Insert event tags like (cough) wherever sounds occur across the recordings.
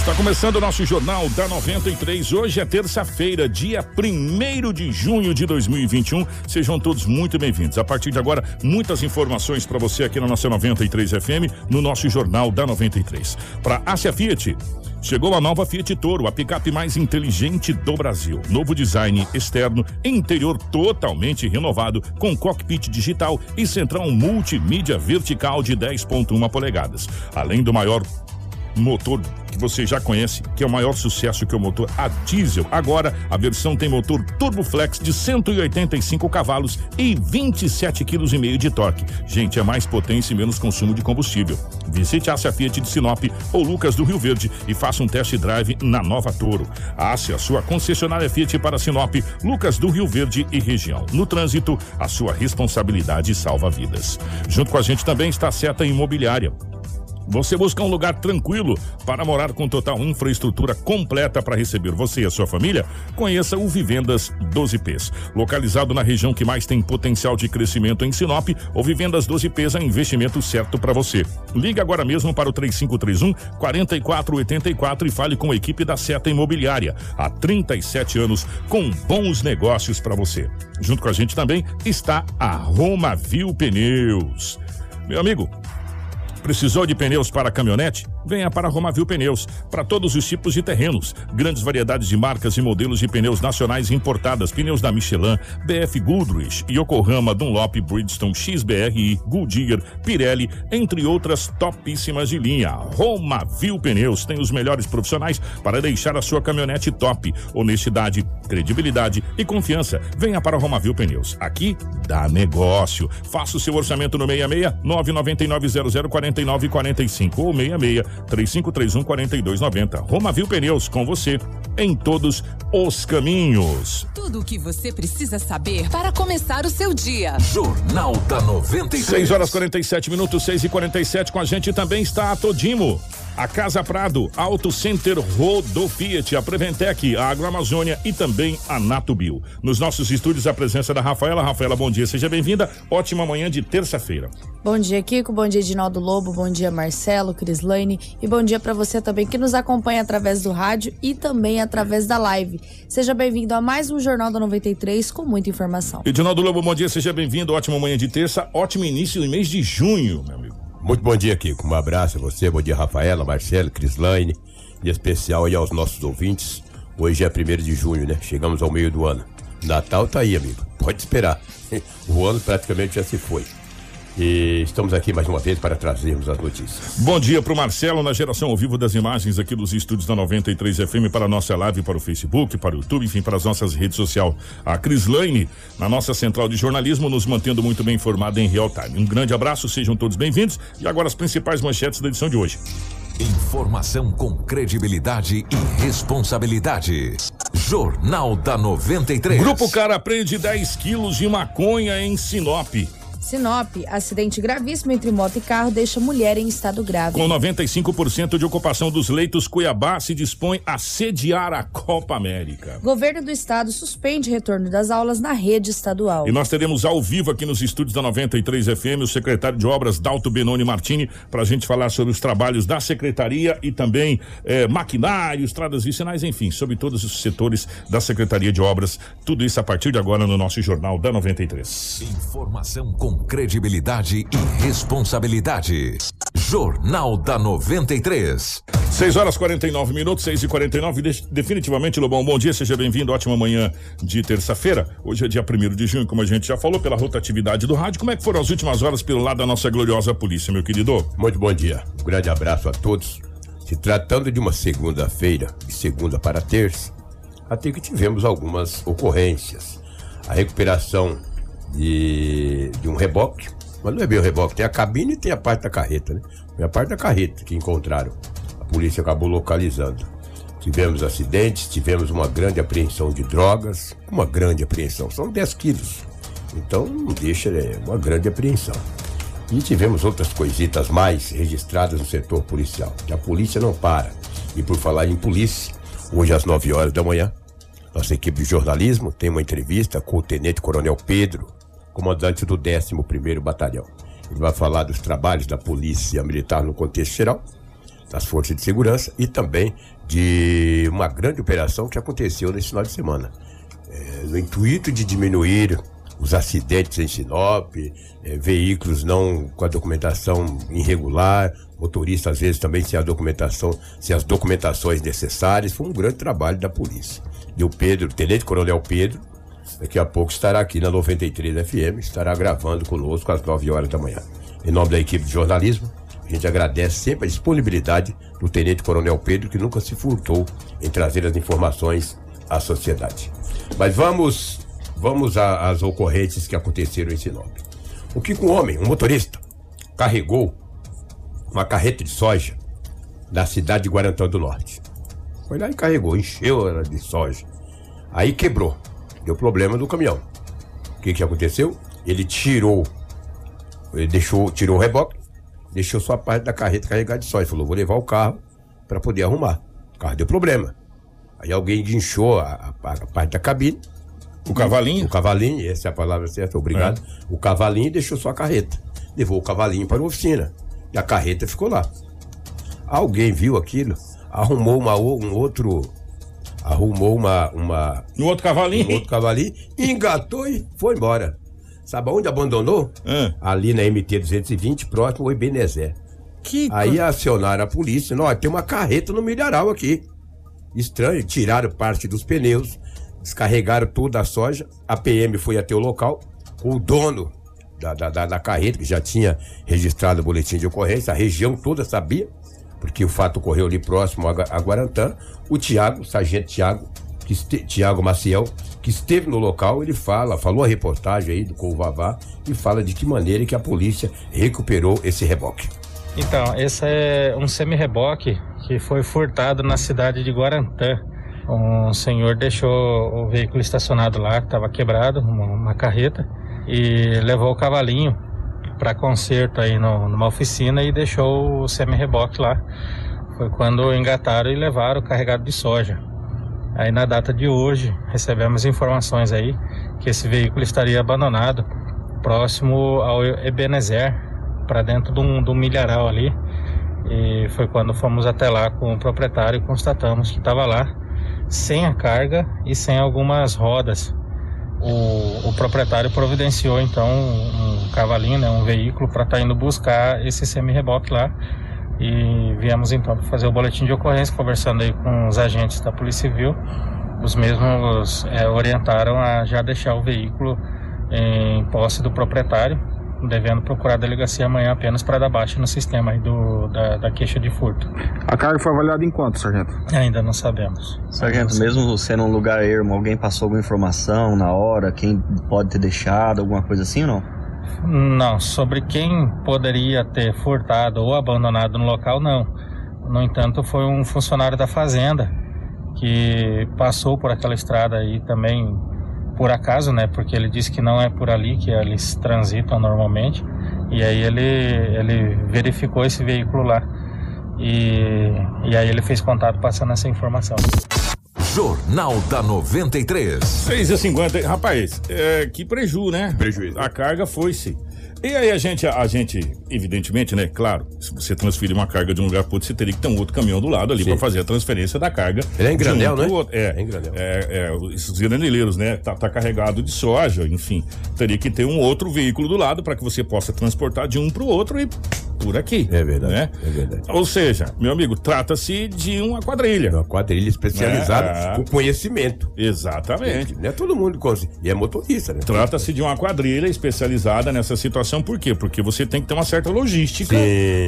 Está começando o nosso Jornal da 93. Hoje é terça-feira, dia 1 de junho de 2021. Sejam todos muito bem-vindos. A partir de agora, muitas informações para você aqui na nossa 93 FM, no nosso Jornal da 93. Para Ásia Fiat. Chegou a nova Fiat Toro, a picape mais inteligente do Brasil. Novo design externo, interior totalmente renovado, com cockpit digital e central multimídia vertical de 10.1 polegadas. Além do maior motor que você já conhece, que é o maior sucesso que é o motor a diesel. Agora, a versão tem motor Turboflex de 185 cavalos e 27 kg de torque. Gente, é mais potência e menos consumo de combustível. Visite a Ásia Fiat de Sinop ou Lucas do Rio Verde e faça um test drive na Nova Toro. A Ásia, sua concessionária Fiat para Sinop, Lucas do Rio Verde e região. No trânsito, a sua responsabilidade salva vidas. Junto com a gente também está a Seta Imobiliária. Você busca um lugar tranquilo para morar com total infraestrutura completa para receber você e a sua família? Conheça o Vivendas 12Ps. Localizado na região que mais tem potencial de crescimento em Sinop, o Vivendas 12Ps é investimento certo para você. Ligue agora mesmo para o 3531 4484 e fale com a equipe da Seta Imobiliária. Há 37 anos com bons negócios para você. Junto com a gente também está a Roma Viu Pneus. Meu amigo, Precisou de pneus para caminhonete? Venha para Romavil Pneus, para todos os tipos de terrenos. Grandes variedades de marcas e modelos de pneus nacionais importadas, pneus da Michelin, BF Goodrich, Yokohama, Dunlop, Bridgestone, XBRI, Goodyear, Pirelli, entre outras topíssimas de linha. Romavil Pneus tem os melhores profissionais para deixar a sua caminhonete top. Honestidade, credibilidade e confiança. Venha para Romavil Pneus. Aqui dá negócio. Faça o seu orçamento no 66 999 004945 ou 66 3531 4290. Romavil Pneus com você em todos os caminhos. Tudo o que você precisa saber para começar o seu dia. Jornal da 93. 6 horas 47 minutos, 6 e 47 com a gente também está a Todimo. A Casa Prado, Auto Center Rodo Fiat, a Preventec, a Agroamazônia e também a Natubio. Nos nossos estúdios, a presença da Rafaela. Rafaela, bom dia, seja bem-vinda. Ótima manhã de terça-feira. Bom dia, Kiko. Bom dia, Edinaldo Lobo. Bom dia, Marcelo, Crislaine. E bom dia para você também que nos acompanha através do rádio e também através da live. Seja bem-vindo a mais um Jornal da 93 com muita informação. Edinaldo Lobo, bom dia, seja bem-vindo. Ótima manhã de terça, ótimo início do mês de junho, meu amigo. Muito bom dia, Kiko. Um abraço a você, bom dia, Rafaela, Marcelo, Crislaine, em especial aí aos nossos ouvintes. Hoje é 1 de junho, né? Chegamos ao meio do ano. Natal tá aí, amigo. Pode esperar. (laughs) O ano praticamente já se foi. E estamos aqui mais uma vez para trazermos as notícias. Bom dia para o Marcelo na geração ao vivo das imagens aqui dos estúdios da 93 FM para a nossa live, para o Facebook, para o YouTube, enfim, para as nossas redes sociais. A Crislaine, na nossa central de jornalismo, nos mantendo muito bem informada em real time. Um grande abraço, sejam todos bem-vindos. E agora as principais manchetes da edição de hoje. Informação com credibilidade e responsabilidade. Jornal da 93. Grupo Cara prende 10 quilos de maconha em Sinop. Sinop, acidente gravíssimo entre moto e carro deixa mulher em estado grave. Com 95% de ocupação dos leitos, Cuiabá se dispõe a sediar a Copa América. Governo do estado suspende retorno das aulas na rede estadual. E nós teremos ao vivo aqui nos estúdios da 93 FM o secretário de obras Dalto Benoni Martini para a gente falar sobre os trabalhos da secretaria e também eh, maquinário, estradas vicinais, enfim, sobre todos os setores da Secretaria de Obras. Tudo isso a partir de agora no nosso Jornal da 93. Informação com credibilidade e responsabilidade. Jornal da 93. 6 horas 49 minutos, 6 e 49 de, Definitivamente, Lobão, bom dia, seja bem-vindo. Ótima manhã de terça-feira. Hoje é dia 1 de junho, como a gente já falou, pela rotatividade do rádio. Como é que foram as últimas horas pelo lado da nossa gloriosa polícia, meu querido? Muito bom dia. Um grande abraço a todos. Se tratando de uma segunda-feira, de segunda para terça, até que tivemos algumas ocorrências. A recuperação de, de um reboque, mas não é bem o reboque, tem a cabine e tem a parte da carreta, né? Foi a parte da carreta que encontraram. A polícia acabou localizando. Tivemos acidentes, tivemos uma grande apreensão de drogas, uma grande apreensão, são 10 quilos. Então não deixa, é uma grande apreensão. E tivemos outras coisitas mais registradas no setor policial. Que a polícia não para. E por falar em polícia, hoje às 9 horas da manhã, nossa equipe de jornalismo tem uma entrevista com o Tenente Coronel Pedro, comandante do 11º Batalhão. Ele vai falar dos trabalhos da Polícia Militar no contexto geral, das forças de segurança e também de uma grande operação que aconteceu nesse final de semana. É, no intuito de diminuir os acidentes em Sinop, é, veículos não com a documentação irregular, motoristas às vezes também sem a documentação, sem as documentações necessárias, foi um grande trabalho da polícia. E o Pedro, o Tenente Coronel Pedro, daqui a pouco estará aqui na 93 FM, estará gravando conosco às 9 horas da manhã. Em nome da equipe de jornalismo, a gente agradece sempre a disponibilidade do Tenente Coronel Pedro, que nunca se furtou em trazer as informações à sociedade. Mas vamos, vamos às ocorrências que aconteceram em Sinop. O que um homem, um motorista, carregou uma carreta de soja na cidade de Guarantã do Norte. Foi lá e carregou, encheu ela de soja. Aí quebrou. Deu problema no caminhão. O que que aconteceu? Ele tirou, ele deixou, tirou o reboque, deixou só a parte da carreta carregada de soja. Falou, vou levar o carro para poder arrumar. O carro deu problema. Aí alguém guinchou a, a, a parte da cabine. O cavalinho? O cavalinho, essa é a palavra certa, obrigado. O cavalinho deixou só a carreta. Levou o cavalinho para a oficina. E a carreta ficou lá. Alguém viu aquilo, arrumou uma, um outro. Arrumou uma. uma No outro cavalinho? um outro cavalinho, engatou e foi embora. Sabe onde abandonou? Ah. Ali na MT-220, próximo ao Ebenezer. Que Aí acionaram a polícia. Nós tem uma carreta no milharal aqui. Estranho, tiraram parte dos pneus, descarregaram toda a soja. A PM foi até o local. O dono da, da, da, da carreta, que já tinha registrado o boletim de ocorrência, a região toda sabia, porque o fato ocorreu ali próximo a, Gua- a Guarantã. O Tiago, sargento Tiago, que Tiago Maciel, que esteve no local, ele fala, falou a reportagem aí do Covavá e fala de que maneira que a polícia recuperou esse reboque. Então, esse é um semi-reboque que foi furtado na cidade de Guarantã. Um senhor deixou o veículo estacionado lá, que estava quebrado, uma, uma carreta, e levou o cavalinho para conserto aí no- numa oficina e deixou o semi-reboque lá. Foi quando engataram e levaram carregado de soja. Aí na data de hoje recebemos informações aí que esse veículo estaria abandonado próximo ao Ebenezer, para dentro de um, de um milharal ali. E foi quando fomos até lá com o proprietário e constatamos que estava lá sem a carga e sem algumas rodas. O, o proprietário providenciou então um, cavalinho, né, um veículo para estar indo buscar esse semi-reboque lá. E viemos então para fazer o boletim de ocorrência, conversando aí com os agentes da Polícia Civil. Os mesmos eh, orientaram a já deixar o veículo em posse do proprietário, devendo procurar a delegacia amanhã apenas para dar baixa no sistema aí do, da, da queixa de furto. A carga foi avaliada em quanto, sargento? Ainda não sabemos. Sargento, mesmo sendo um lugar ermo, alguém passou alguma informação na hora? Quem pode ter deixado, alguma coisa assim ou não? Não, sobre quem poderia ter furtado ou abandonado no local, não. No entanto, foi um funcionário da fazenda que passou por aquela estrada aí também por acaso, né? Porque ele disse que não é por ali que eles transitam normalmente. E aí ele, ele verificou esse veículo lá. E, e aí ele fez contato passando essa informação. Jornal da 93. 6 e 50 Rapaz, é, que preju, né? Prejuízo. A carga foi-se. E aí a gente, a gente, evidentemente, né? Claro, se você transferir uma carga de um lugar para outro, você teria que ter um outro caminhão do lado ali para fazer a transferência da carga. Ele é em granel, né? outro. É, É em granel. É, é, esses granileiros, né? Tá, tá carregado de soja, enfim. Teria que ter um outro veículo do lado para que você possa transportar de um para o outro e por aqui. É verdade. Né? É verdade. Ou seja, meu amigo, trata-se de uma quadrilha. Uma quadrilha especializada É. com conhecimento. Exatamente. Não é todo mundo que consegue. E é motorista, né? Trata-se de uma quadrilha especializada nessa situação, por quê? Porque você tem que ter uma certa logística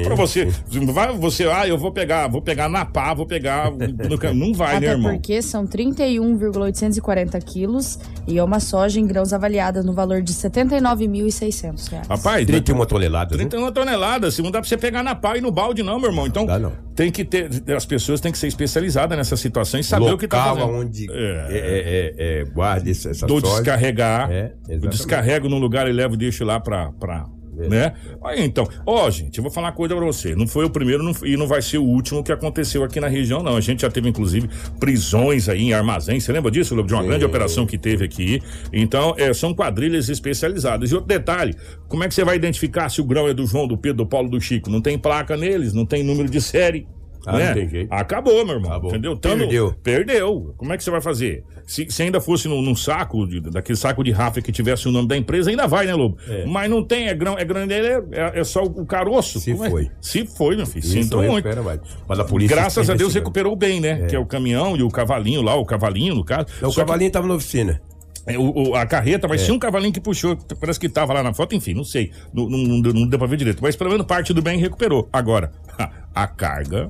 para você. Vai, você, ah, eu vou pegar, vou pegar na pá, vou pegar. (laughs) não vai, né, Até irmão? porque são 31,840 quilos e é uma soja em grãos avaliada no valor de 79.600 reais. Rapaz, 31 toneladas. né? 31 toneladas, se não dá pra você pegar na pá e no balde, não, meu irmão. Então, Dá não. Tem que ter. As pessoas têm que ser especializadas nessa situação e saber o que tá Local fazendo. onde É. é, é, é, é, guarda essa, essa Do soja. descarregar. É, eu descarrego num lugar e levo e deixo lá pra. É. né? Aí então, ó, gente, eu vou falar uma coisa pra você. Não foi o primeiro não- e não vai ser o último que aconteceu aqui na região, não. A gente já teve, inclusive, prisões aí em armazéns. Você lembra disso, Lobo? De uma grande operação que teve aqui. Então, é, são quadrilhas especializadas. E outro detalhe: como é que você vai identificar se o grão é do João, do Pedro, do Paulo, do Chico? Não tem placa neles, não tem número de série. Ah, né? não tem jeito. Acabou, meu irmão. Acabou. Entendeu? Tamo- Perdeu. Perdeu. Como é que você vai fazer? Se, se ainda fosse num, num saco, de- daquele saco de Rafa que tivesse o nome da empresa, ainda vai, né, Lobo? É. Mas não tem, é grão, é grandeira, é, é só o caroço. Se Como é? foi. Se foi, meu filho. Sinto não muito. Mas a polícia Graças a Deus recuperou bem, né? Que é o caminhão e o cavalinho lá, o cavalinho, no caso. Então, o Só que- cavalinho estava na oficina. é, o- o- a carreta, mas É. tinha um cavalinho que puxou, parece que tava lá na foto, enfim, não sei. Não, não, não não deu pra ver direito. Mas pelo menos parte do bem recuperou. Agora, (laughs) a carga.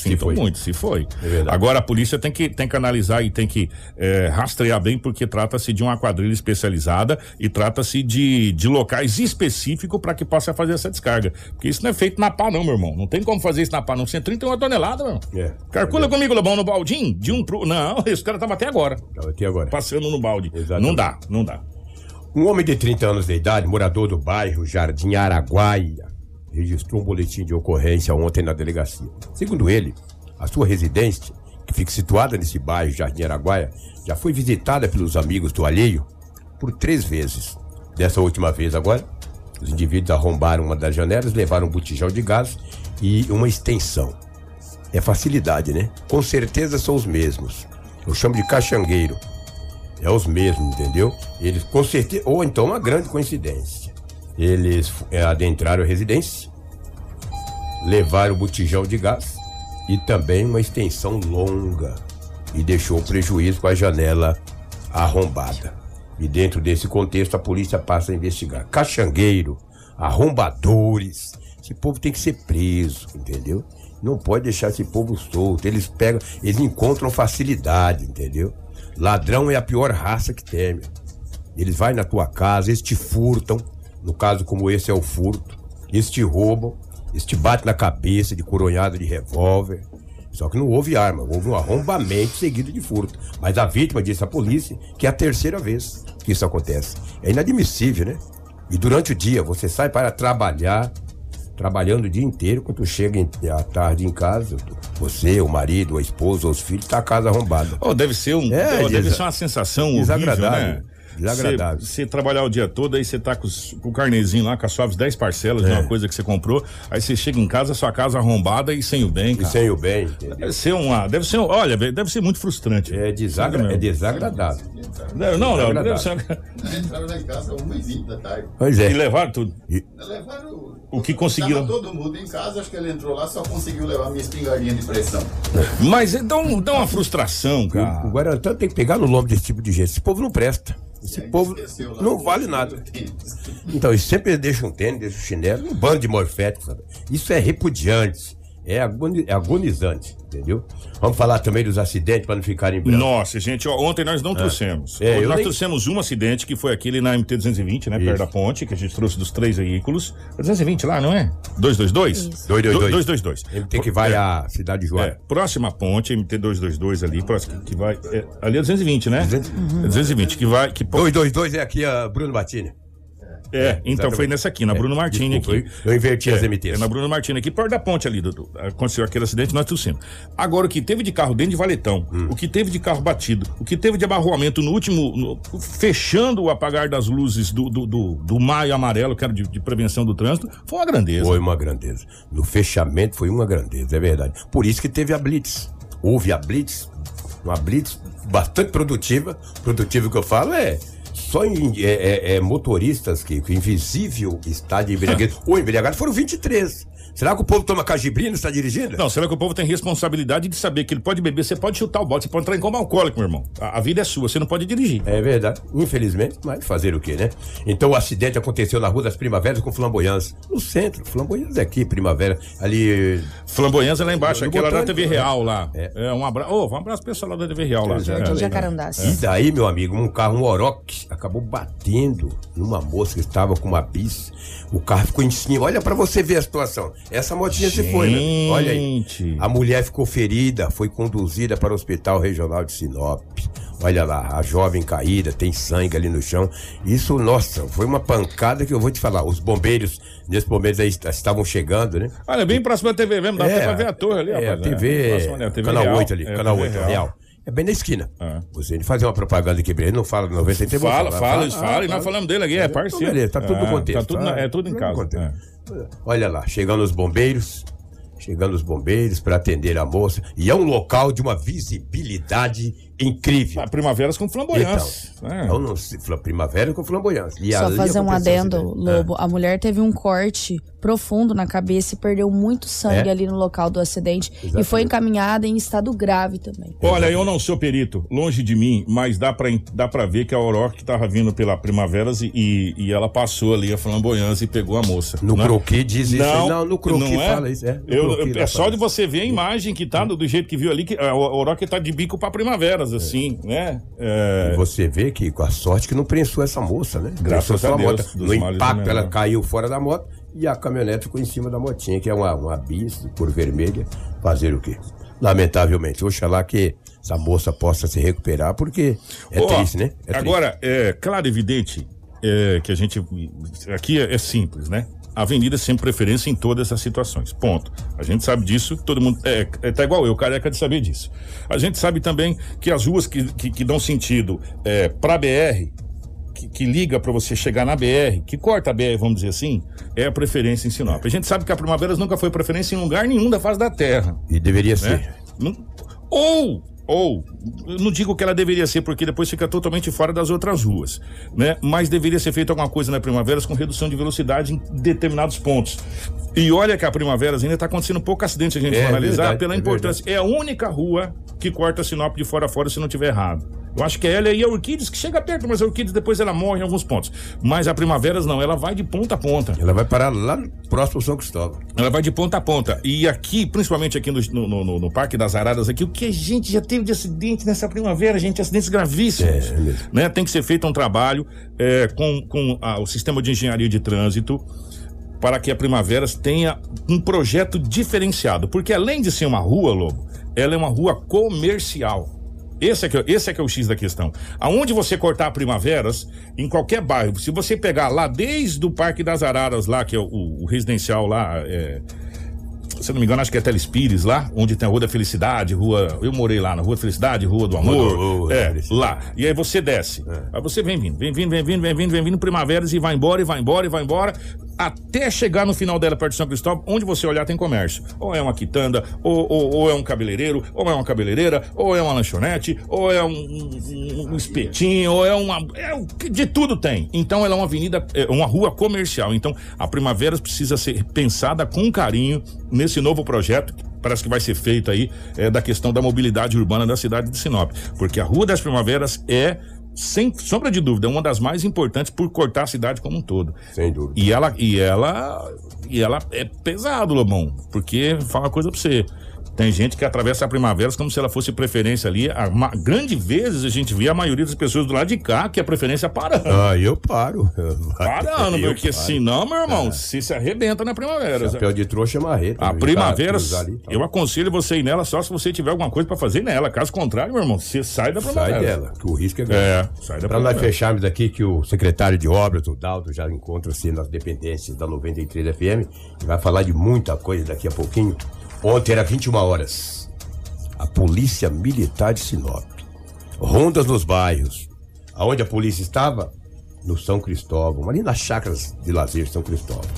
Sinto foi. muito, se foi. É. Agora a polícia tem que, tem que analisar e tem que é, rastrear bem, porque trata-se de uma quadrilha especializada e trata-se de, de locais específicos para que possa fazer essa descarga. Porque isso não é feito na pá, não, meu irmão. Não tem como fazer isso na pá, não. 131 toneladas, meu irmão. É. Calcula comigo, Lobão, no baldinho? De um pro. Não, (laughs) esse cara tava até agora. Tava aqui agora. Passando no balde. Exatamente. Não dá, não dá. Um homem de 30 anos de idade, morador do bairro Jardim Araguaia, registrou um boletim de ocorrência ontem na delegacia. Segundo ele, a sua residência, que fica situada nesse bairro Jardim Araguaia, já foi visitada pelos amigos do alheio por três vezes. Dessa última vez agora, os indivíduos arrombaram uma das janelas, levaram um botijão de gás e uma extensão. É facilidade, né? Com certeza são os mesmos. Eu chamo de caxangueiro. É os mesmos, entendeu? Eles com certeza. Ou então uma grande coincidência. Eles é, adentraram a residência, levaram o botijão de gás e também uma extensão longa. E deixou um prejuízo com a janela arrombada. E dentro desse contexto a polícia passa a investigar. Caxangueiro, arrombadores. Esse povo tem que ser preso, entendeu? Não pode deixar esse povo solto. Eles pegam, eles encontram facilidade, entendeu? Ladrão é a pior raça que tem. Eles vão na tua casa, eles te furtam. No caso como esse é o furto. Eles te roubam, eles te batem na cabeça de coronhada de revólver. Só que não houve arma, houve um arrombamento seguido de furto. Mas a vítima disse à polícia que é a terceira vez que isso acontece. É inadmissível, né? E durante o dia você sai para trabalhar, trabalhando o dia inteiro, quando chega à tarde em casa, você, o marido, a esposa, os filhos, tá a casa arrombada. Oh, deve ser um, É, oh, deve ser uma sensação desagradável, horrível, né? Desagradável. Você trabalhar o dia todo, aí você tá com, com o carnezinho lá, com as suaves 10 parcelas de É. uma coisa que você comprou, aí você chega em casa, sua casa arrombada e sem o bem, E cara. sem o bem, entendeu? Deve ser uma, deve ser, um- olha, deve ser muito frustrante. É, desagra é desagradável. Não, não, não, deve ser... Entraram lá em casa uma e vinte da tarde. Pois é. E levaram tudo. Levaram. O que conseguiram. Tava todo mundo em casa, acho que ele entrou lá, só conseguiu levar minha espingardinha de pressão. Mas dá, um- dá uma frustração, O cara. Guarantã tem que pegar no lombo desse tipo de gente. Esse povo não presta. Esse povo não vale nada. (laughs) Então, eles sempre deixam um tênis, deixam um chinelo, um bando de morféticos. sabe? Isso é repudiante. É, é agonizante, entendeu? Vamos falar também dos acidentes para não ficarem brancos. Nossa, gente, ó, ontem nós não trouxemos. É, eu nós nem- trouxemos um acidente que foi aquele na MT-220, né? Perto Isso. da ponte, que a gente trouxe dos três veículos. É 220 lá, não é? 222? Isso. 222. 222. MT que vai É. à cidade de É, Joara. próxima ponte, MT-222 ali, próxima, que vai. é, ali é 220, né? 220, que vai. Que, po- 222 é aqui a Bruno Batini. É, então exatamente. foi nessa aqui, na Bruno Martini Desculpa, aqui. Eu inverti as É, MTs. é na Bruno Martini aqui, perto da ponte ali, Dudu. Aconteceu aquele acidente, nós trouxemos. Agora, o que teve de carro dentro de Valetão, Hum. o que teve de carro batido, o que teve de abarroamento no último, no- fechando o apagar das luzes do, do, do, do maio amarelo, que era de, de prevenção do trânsito, foi uma grandeza. Foi uma grandeza. No fechamento foi uma grandeza, é verdade. Por isso que teve a Blitz. Houve a Blitz, uma Blitz bastante produtiva. Produtivo que eu falo é só em, é, é, é, motoristas que, que invisível está de embriaguez. (laughs) ou embriagado foram 23. Será que o povo toma cajibrina e está dirigindo? Não, será que o povo tem responsabilidade de saber que ele pode beber, você pode chutar o bote, você pode entrar em coma alcoólico, meu irmão. A, a, vida é sua, você não pode dirigir. É verdade, infelizmente, mas fazer o quê, né? Então o acidente aconteceu na Rua das Primaveras com Flamboyãs, no centro. Flamboyãs é aqui, Primavera, ali... Flamboyãs é lá embaixo, aquela da TV Real lá. É. é um abraço, oh, um abraço pessoal lá da TV Real lá. É, Jacarandás. E daí, meu amigo, um carro, um Oroch, acabou batendo numa moça que estava com uma bis. O carro ficou em cima. Olha para você ver a situação. Essa motinha se foi, né? Olha aí. A mulher ficou ferida, foi conduzida para o Hospital Regional de Sinop. Olha lá, a jovem caída, tem sangue ali no chão. Isso, nossa, foi uma pancada que eu vou te falar. Os bombeiros, nesses bombeiros aí estavam chegando, né? Olha, bem próximo da TV mesmo, dá é, até pra ver a torre ali, é, rapaz. A TV, é, próximo, né? TV canal Real, 8 ali, é, canal 8, Real. Real. É bem na esquina. É. Você fazer uma propaganda aqui, ele não fala 93 Fala, fala, fala, fala, fala, e nós falamos dele aqui, é parceiro. Beleza, tá tudo no contexto. Tá tudo, tá, é tudo em casa. É. Olha lá, chegando os bombeiros, chegando os bombeiros para atender a moça, e é um local de uma visibilidade incrível. Ah, primaveras com flamboyância. Então, é. não, não, primavera com flamboyância. E Só fazer um adendo, Lobo. É. A mulher teve um corte profundo na cabeça e perdeu muito sangue é? ali no local do acidente. Exatamente. E foi encaminhada em estado grave também. Olha, eu não sou perito, longe de mim, mas dá pra, dá pra ver que a Aurora que tava vindo pela Primaveras e, e ela passou ali a flamboyância e pegou a moça. No né? croquis diz isso. Não, não no croquis não é? fala isso. É, eu, é só de você ver a imagem que tá, do, jeito que viu ali, que a Aurora que tá de bico pra Primaveras assim, né? É... você vê que com a sorte que não prensou essa moça, né? Graças a Deus. No impacto, ela caiu fora da moto e a caminhonete ficou em cima da motinha, que é uma, uma bis por vermelha. Fazer o quê? Lamentavelmente. Oxalá que essa moça possa se recuperar, porque é oh, triste, né? É agora, triste. é claro e evidente é, que a gente. Aqui é, é simples, né? A avenida sempre preferência em todas as situações. Ponto. A gente sabe disso, todo mundo. É, é tá igual eu, careca de saber disso. A gente sabe também que as ruas que, que, que dão sentido é, para BR, que, que liga para você chegar na BR, que corta a BR, vamos dizer assim, é a preferência em Sinop. A gente sabe que a Primaveras nunca foi preferência em lugar nenhum da face da terra. E deveria né? ser. Ou ou não digo que ela deveria ser porque depois fica totalmente fora das outras ruas, né? Mas deveria ser feita alguma coisa na Primaveras com redução de velocidade em determinados pontos. E olha que a Primaveras ainda está acontecendo pouco acidente se a gente é, for analisar verdade, pela é importância. Verdade. É a única rua que corta Sinop de fora a fora se não tiver errado. Eu acho que é ela e a Orquídeas que chega perto, mas a Orquídeas depois ela morre em alguns pontos. Mas a Primaveras não, ela vai de ponta a ponta. Ela vai parar lá próximo São Cristóvão. Ela vai de ponta a ponta. E aqui, principalmente aqui no, no, no, no Parque das Araras, aqui, o que a gente já teve de acidente nessa primavera, gente, acidentes gravíssimos. É, é né? Tem que ser feito um trabalho é, com, com a, o sistema de engenharia de trânsito para que a Primaveras tenha um projeto diferenciado. Porque além de ser uma rua, Lobo, ela é uma rua comercial. Esse é, que, esse é que é o X da questão. Aonde você cortar primaveras, em qualquer bairro, se você pegar lá desde o Parque das Araras, lá, que é o, o residencial lá, é, se não me engano, acho que é Telespires lá, onde tem a Rua da Felicidade, rua. Eu morei lá na Rua da Felicidade, Rua do Amor. Oh, oh, é, lá. E aí você desce. É. Aí você vem vindo, vem vindo, vem vindo, vem vindo, vem vindo, primaveras e vai embora, e vai embora, e vai embora, até chegar no final dela, perto de São Cristóvão, onde você olhar tem comércio. Ou é uma quitanda, ou, ou, ou é um cabeleireiro, ou é uma cabeleireira, ou é uma lanchonete, ou é um, um, um espetinho, ou é uma. É, de tudo tem. Então ela é uma avenida, é uma rua comercial. Então a Primaveras precisa ser pensada com carinho nesse esse novo projeto parece que vai ser feito aí é, da questão da mobilidade urbana da cidade de Sinop, porque a Rua das Primaveras é sem sombra de dúvida, uma das mais importantes por cortar a cidade como um todo. Sem dúvida. E ela e ela e ela é pesado, Lobão, porque fala uma coisa pra você. Tem gente que atravessa a primavera como se ela fosse preferência ali. A, uma, grande vezes a gente vê a maioria das pessoas do lado de cá que a preferência é parando. Ah, eu paro. (laughs) Parando, eu porque paro. senão, meu irmão, é. se se arrebenta na primavera. Chapéu de trouxa é marreta. A primavera, ali, tá. eu aconselho você ir nela só se você tiver alguma coisa para fazer nela. Caso contrário, meu irmão, você sai da primavera. Sai dela, que o risco é grande. É, sai da Pra nós fecharmos aqui que o secretário de obras, o Daldo, já encontra-se nas dependências da 93 FM e vai falar de muita coisa daqui a pouquinho. Ontem era 21 horas. A Polícia Militar de Sinop. Rondas nos bairros. Aonde a polícia estava? No São Cristóvão, ali nas chácaras de lazer de São Cristóvão.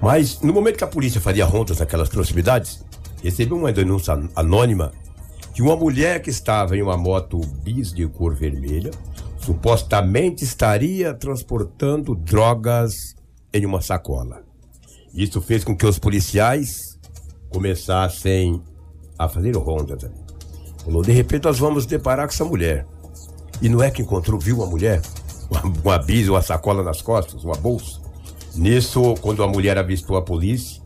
Mas no momento que a polícia fazia rondas naquelas proximidades, recebeu uma denúncia anônima de uma mulher que estava em uma moto bis de cor vermelha, supostamente estaria transportando drogas em uma sacola. Isso fez com que os policiais começassem a fazer rondas ali. Falou, de repente nós vamos deparar com essa mulher. E não é que encontrou, viu uma mulher? (laughs) Uma, uma bisa, uma sacola nas costas, uma bolsa. Nisso, quando a mulher avistou a polícia,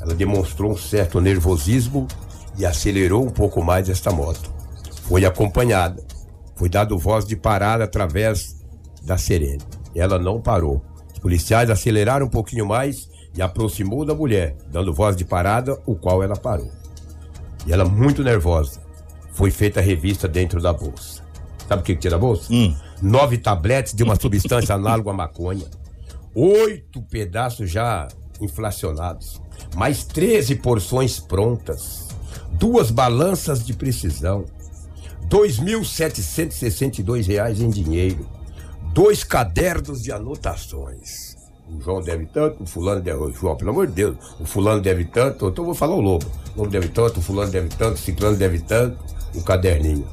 ela demonstrou um certo nervosismo e acelerou um pouco mais esta moto. Foi acompanhada. Foi dado voz de parada através da sirene. Ela não parou. Os policiais aceleraram um pouquinho mais e aproximou da mulher, dando voz de parada, o qual ela parou. E ela muito nervosa. Foi feita a revista dentro da bolsa. Sabe o que, que tinha na bolsa? Nove tabletes de uma substância análoga à maconha. Oito pedaços já inflacionados. Mais 13 porções prontas. Duas balanças de precisão. 2.762 reais em dinheiro. Dois cadernos de anotações. O João deve tanto, o fulano deve. o João, pelo amor de Deus, o fulano deve tanto, então eu vou falar o lobo. O lobo deve tanto, o fulano deve tanto, o ciclano deve tanto, o caderninho.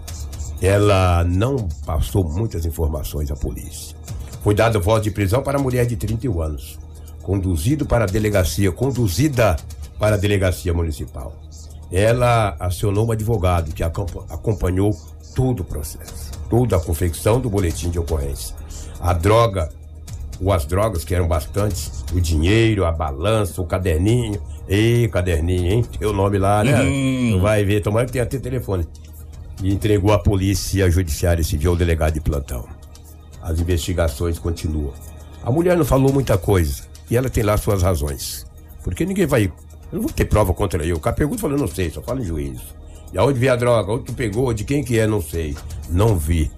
Ela não passou muitas informações à polícia. Foi dada voz de prisão para a mulher de 31 anos. Conduzido para a delegacia, conduzida para a delegacia municipal. Ela acionou um advogado que acompa- acompanhou todo o processo, toda a confecção do boletim de ocorrência. A droga, ou as drogas, que eram bastantes, o dinheiro, a balança, o caderninho. Ei, caderninho, hein? Tem o nome lá, né? Hum. Vai ver, tomara que tenha até telefone. E entregou à polícia judiciária civil ao delegado de plantão. As investigações continuam. A mulher não falou muita coisa. E ela tem lá suas razões. Porque ninguém vai. Eu não vou ter prova contra eu. O cara pergunta e fala, eu não sei, só fala em juízo. E aonde veio a droga? Onde tu pegou? De quem que é? Não sei. Não vi.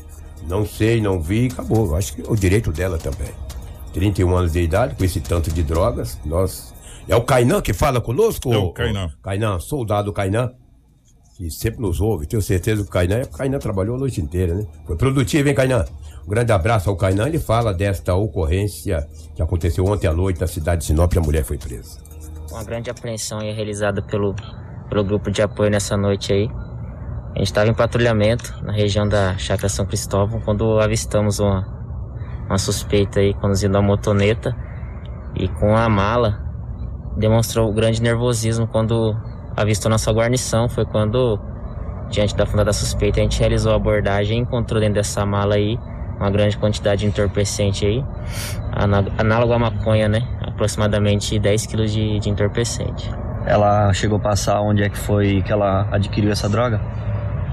Não sei, não vi, acabou. Acho que é o direito dela também. 31 anos de idade, com esse tanto de drogas. Nós. É o Kainan que fala conosco? É o Kainan. Kainan, soldado Kainan. Que sempre nos ouve. Tenho certeza que o Kainan, o Kainan trabalhou a noite inteira, né? Foi produtivo, hein, Kainan? Um grande abraço ao Kainan. Ele fala desta ocorrência que aconteceu ontem à noite na cidade de Sinop e a mulher foi presa. Uma grande apreensão aí realizada pelo, pelo grupo de apoio nessa noite aí. A gente estava em patrulhamento na região da Chácara São Cristóvão quando avistamos uma, uma suspeita aí conduzindo a motoneta e com a mala demonstrou grande nervosismo quando avistou nossa guarnição. Foi quando, diante da fundada suspeita, a gente realizou a abordagem e encontrou dentro dessa mala aí uma grande quantidade de entorpecente aí, aná- análogo à maconha, né? Aproximadamente 10 quilos de, de entorpecente. Ela chegou a passar onde é que foi que ela adquiriu essa droga?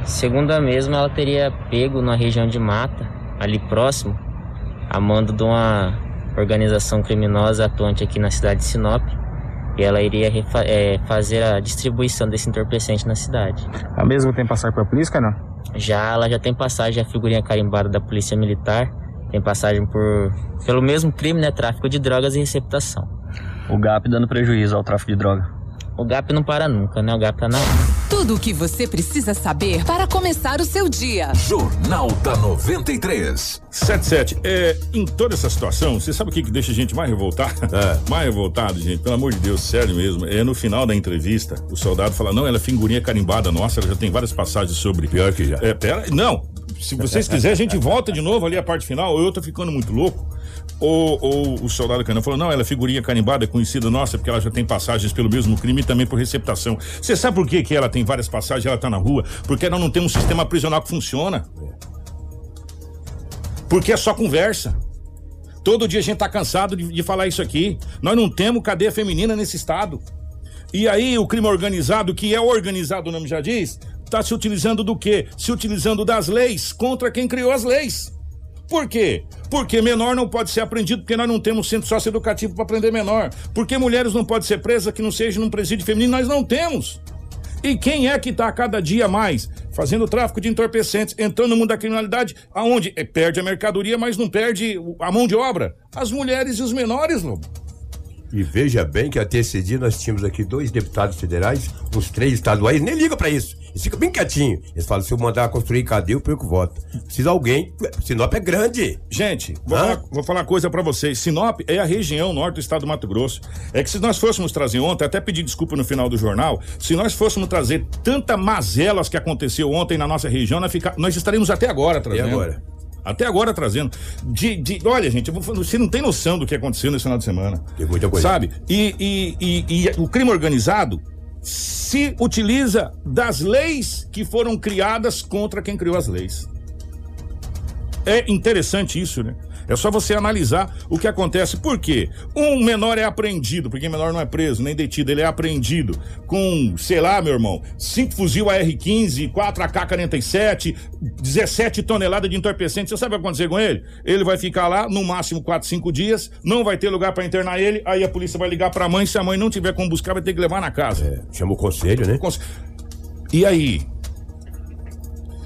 Segundo a mesma, ela teria pego na região de mata, ali próximo, a mando de uma organização criminosa atuante aqui na cidade de Sinop. E ela iria refa- eh, fazer a distribuição desse entorpecente na cidade. A mesma tem passagem pra polícia, não? Já ela já tem passagem, a figurinha carimbada da Polícia Militar, tem passagem por pelo mesmo crime, né, tráfico de drogas e receptação. O GAP dando prejuízo ao tráfico de droga. O GAP não para nunca, né? O GAP tá na Tudo o que você precisa saber para começar o seu dia. Jornal da 93. 77, é, em toda essa situação, você sabe o que, que deixa a gente mais revoltado? (laughs) (laughs) mais revoltado, gente, pelo amor de Deus, sério mesmo. É no final da entrevista, o soldado fala: não, ela é figurinha carimbada, nossa, ela já tem várias passagens sobre. Pior que já. É, pera, não. Se vocês (laughs) quiserem, a gente volta de novo ali a parte final, ou eu tô ficando muito louco. Ou, ou o soldado Canan falou: não, ela é figurinha carimbada, é conhecida nossa, porque ela já tem passagens pelo mesmo crime e também por receptação. Você sabe por que, que ela tem várias passagens ela tá na rua? Porque ela não tem um sistema prisional que funciona. Porque é só conversa. Todo dia a gente tá cansado de, de falar isso aqui. Nós não temos cadeia feminina nesse estado. E aí o crime organizado, que é organizado, o nome já diz, tá se utilizando do quê? Se utilizando das leis contra quem criou as leis. Por quê? Porque menor não pode ser apreendido porque nós não temos centro socioeducativo para aprender menor. Porque mulheres não podem ser presas que não seja num presídio feminino, nós não temos. E quem é que está cada dia mais fazendo tráfico de entorpecentes, entrando no mundo da criminalidade, aonde eh, perde a mercadoria, mas não perde a mão de obra? As mulheres e os menores, Lobo. E veja bem que até esse dia nós tínhamos aqui dois deputados federais, uns três estaduais, nem liga pra isso. Eles ficam bem quietinhos. Eles falam, se eu mandar construir cadeia, eu perco voto. Precisa alguém. Sinop é grande. Gente, vou falar, vou falar uma coisa pra vocês. Sinop é a região norte do estado do Mato Grosso. É que se nós fôssemos trazer ontem, até pedi desculpa no final do jornal, se nós fôssemos trazer tanta mazelas que aconteceu ontem na nossa região, nós, fica- nós estaríamos até agora trazendo. agora? Até agora trazendo. De, de- olha, gente, você não tem noção do que aconteceu nesse final de semana. Tem muita coisa. Sabe? E, e- e- e o crime organizado se utiliza das leis que foram criadas contra quem criou as leis. É interessante isso, né? É só você analisar o que acontece. Por quê? Um menor é apreendido, porque menor não é preso nem detido, ele é apreendido com, sei lá, meu irmão, cinco fuzil AR-15, 4 AK-47, 17 toneladas de entorpecente. Você sabe o que vai acontecer com ele? Ele vai ficar lá no máximo 4, 5 dias, não vai ter lugar pra internar ele, aí a polícia vai ligar pra mãe, se a mãe não tiver como buscar, vai ter que levar na casa. Chama o conselho, né? E aí?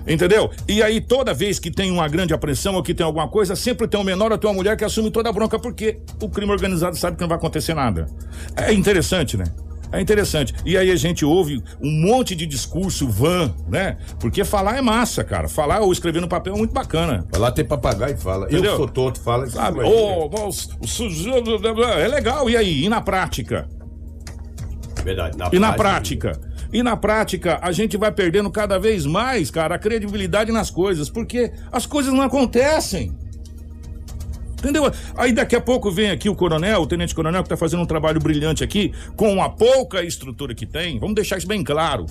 Entendeu? E aí, toda vez que tem uma grande apreensão ou que tem alguma coisa, sempre tem um menor ou tem uma mulher que assume toda a bronca, porque o crime organizado sabe que não vai acontecer nada. É interessante, né? É interessante. E aí a gente ouve um monte de discurso van, né? Porque falar é massa, cara. Falar ou escrever no papel é muito bacana. Falar tem papagaio e fala. Eu Entendeu? sou tonto, fala. Sabe? Imagina. Ô, ô, o sujo- é legal. E aí? E na prática? Verdade. e na prática? E na prática, a gente vai perdendo cada vez mais, cara, a credibilidade nas coisas, porque as coisas não acontecem. Entendeu? Aí daqui a pouco vem aqui o coronel, o tenente coronel, que tá fazendo um trabalho brilhante aqui, com a pouca estrutura que tem, vamos deixar isso bem claro.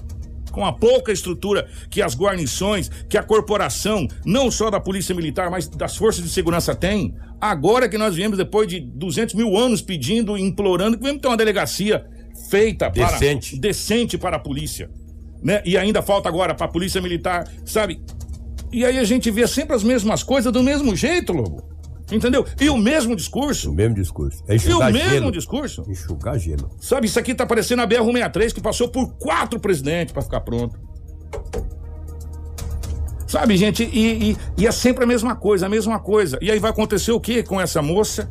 Com a pouca estrutura que as guarnições, que a corporação, não só da Polícia Militar, mas das Forças de Segurança tem. Agora que nós viemos, depois de 200 mil anos pedindo, implorando, que viemos ter uma delegacia feita para Decente. decente para a polícia, né? E ainda falta agora para a polícia militar, sabe? E aí a gente vê sempre as mesmas coisas do mesmo jeito, Lobo. Entendeu? E o mesmo discurso. O mesmo discurso. É E o mesmo gelo. discurso. Enxugar gelo. Sabe, isso aqui tá parecendo a BR-163 que passou por quatro presidentes para ficar pronto. Sabe, gente, e, e- e é sempre a mesma coisa, a mesma coisa. E aí vai acontecer o que com essa moça?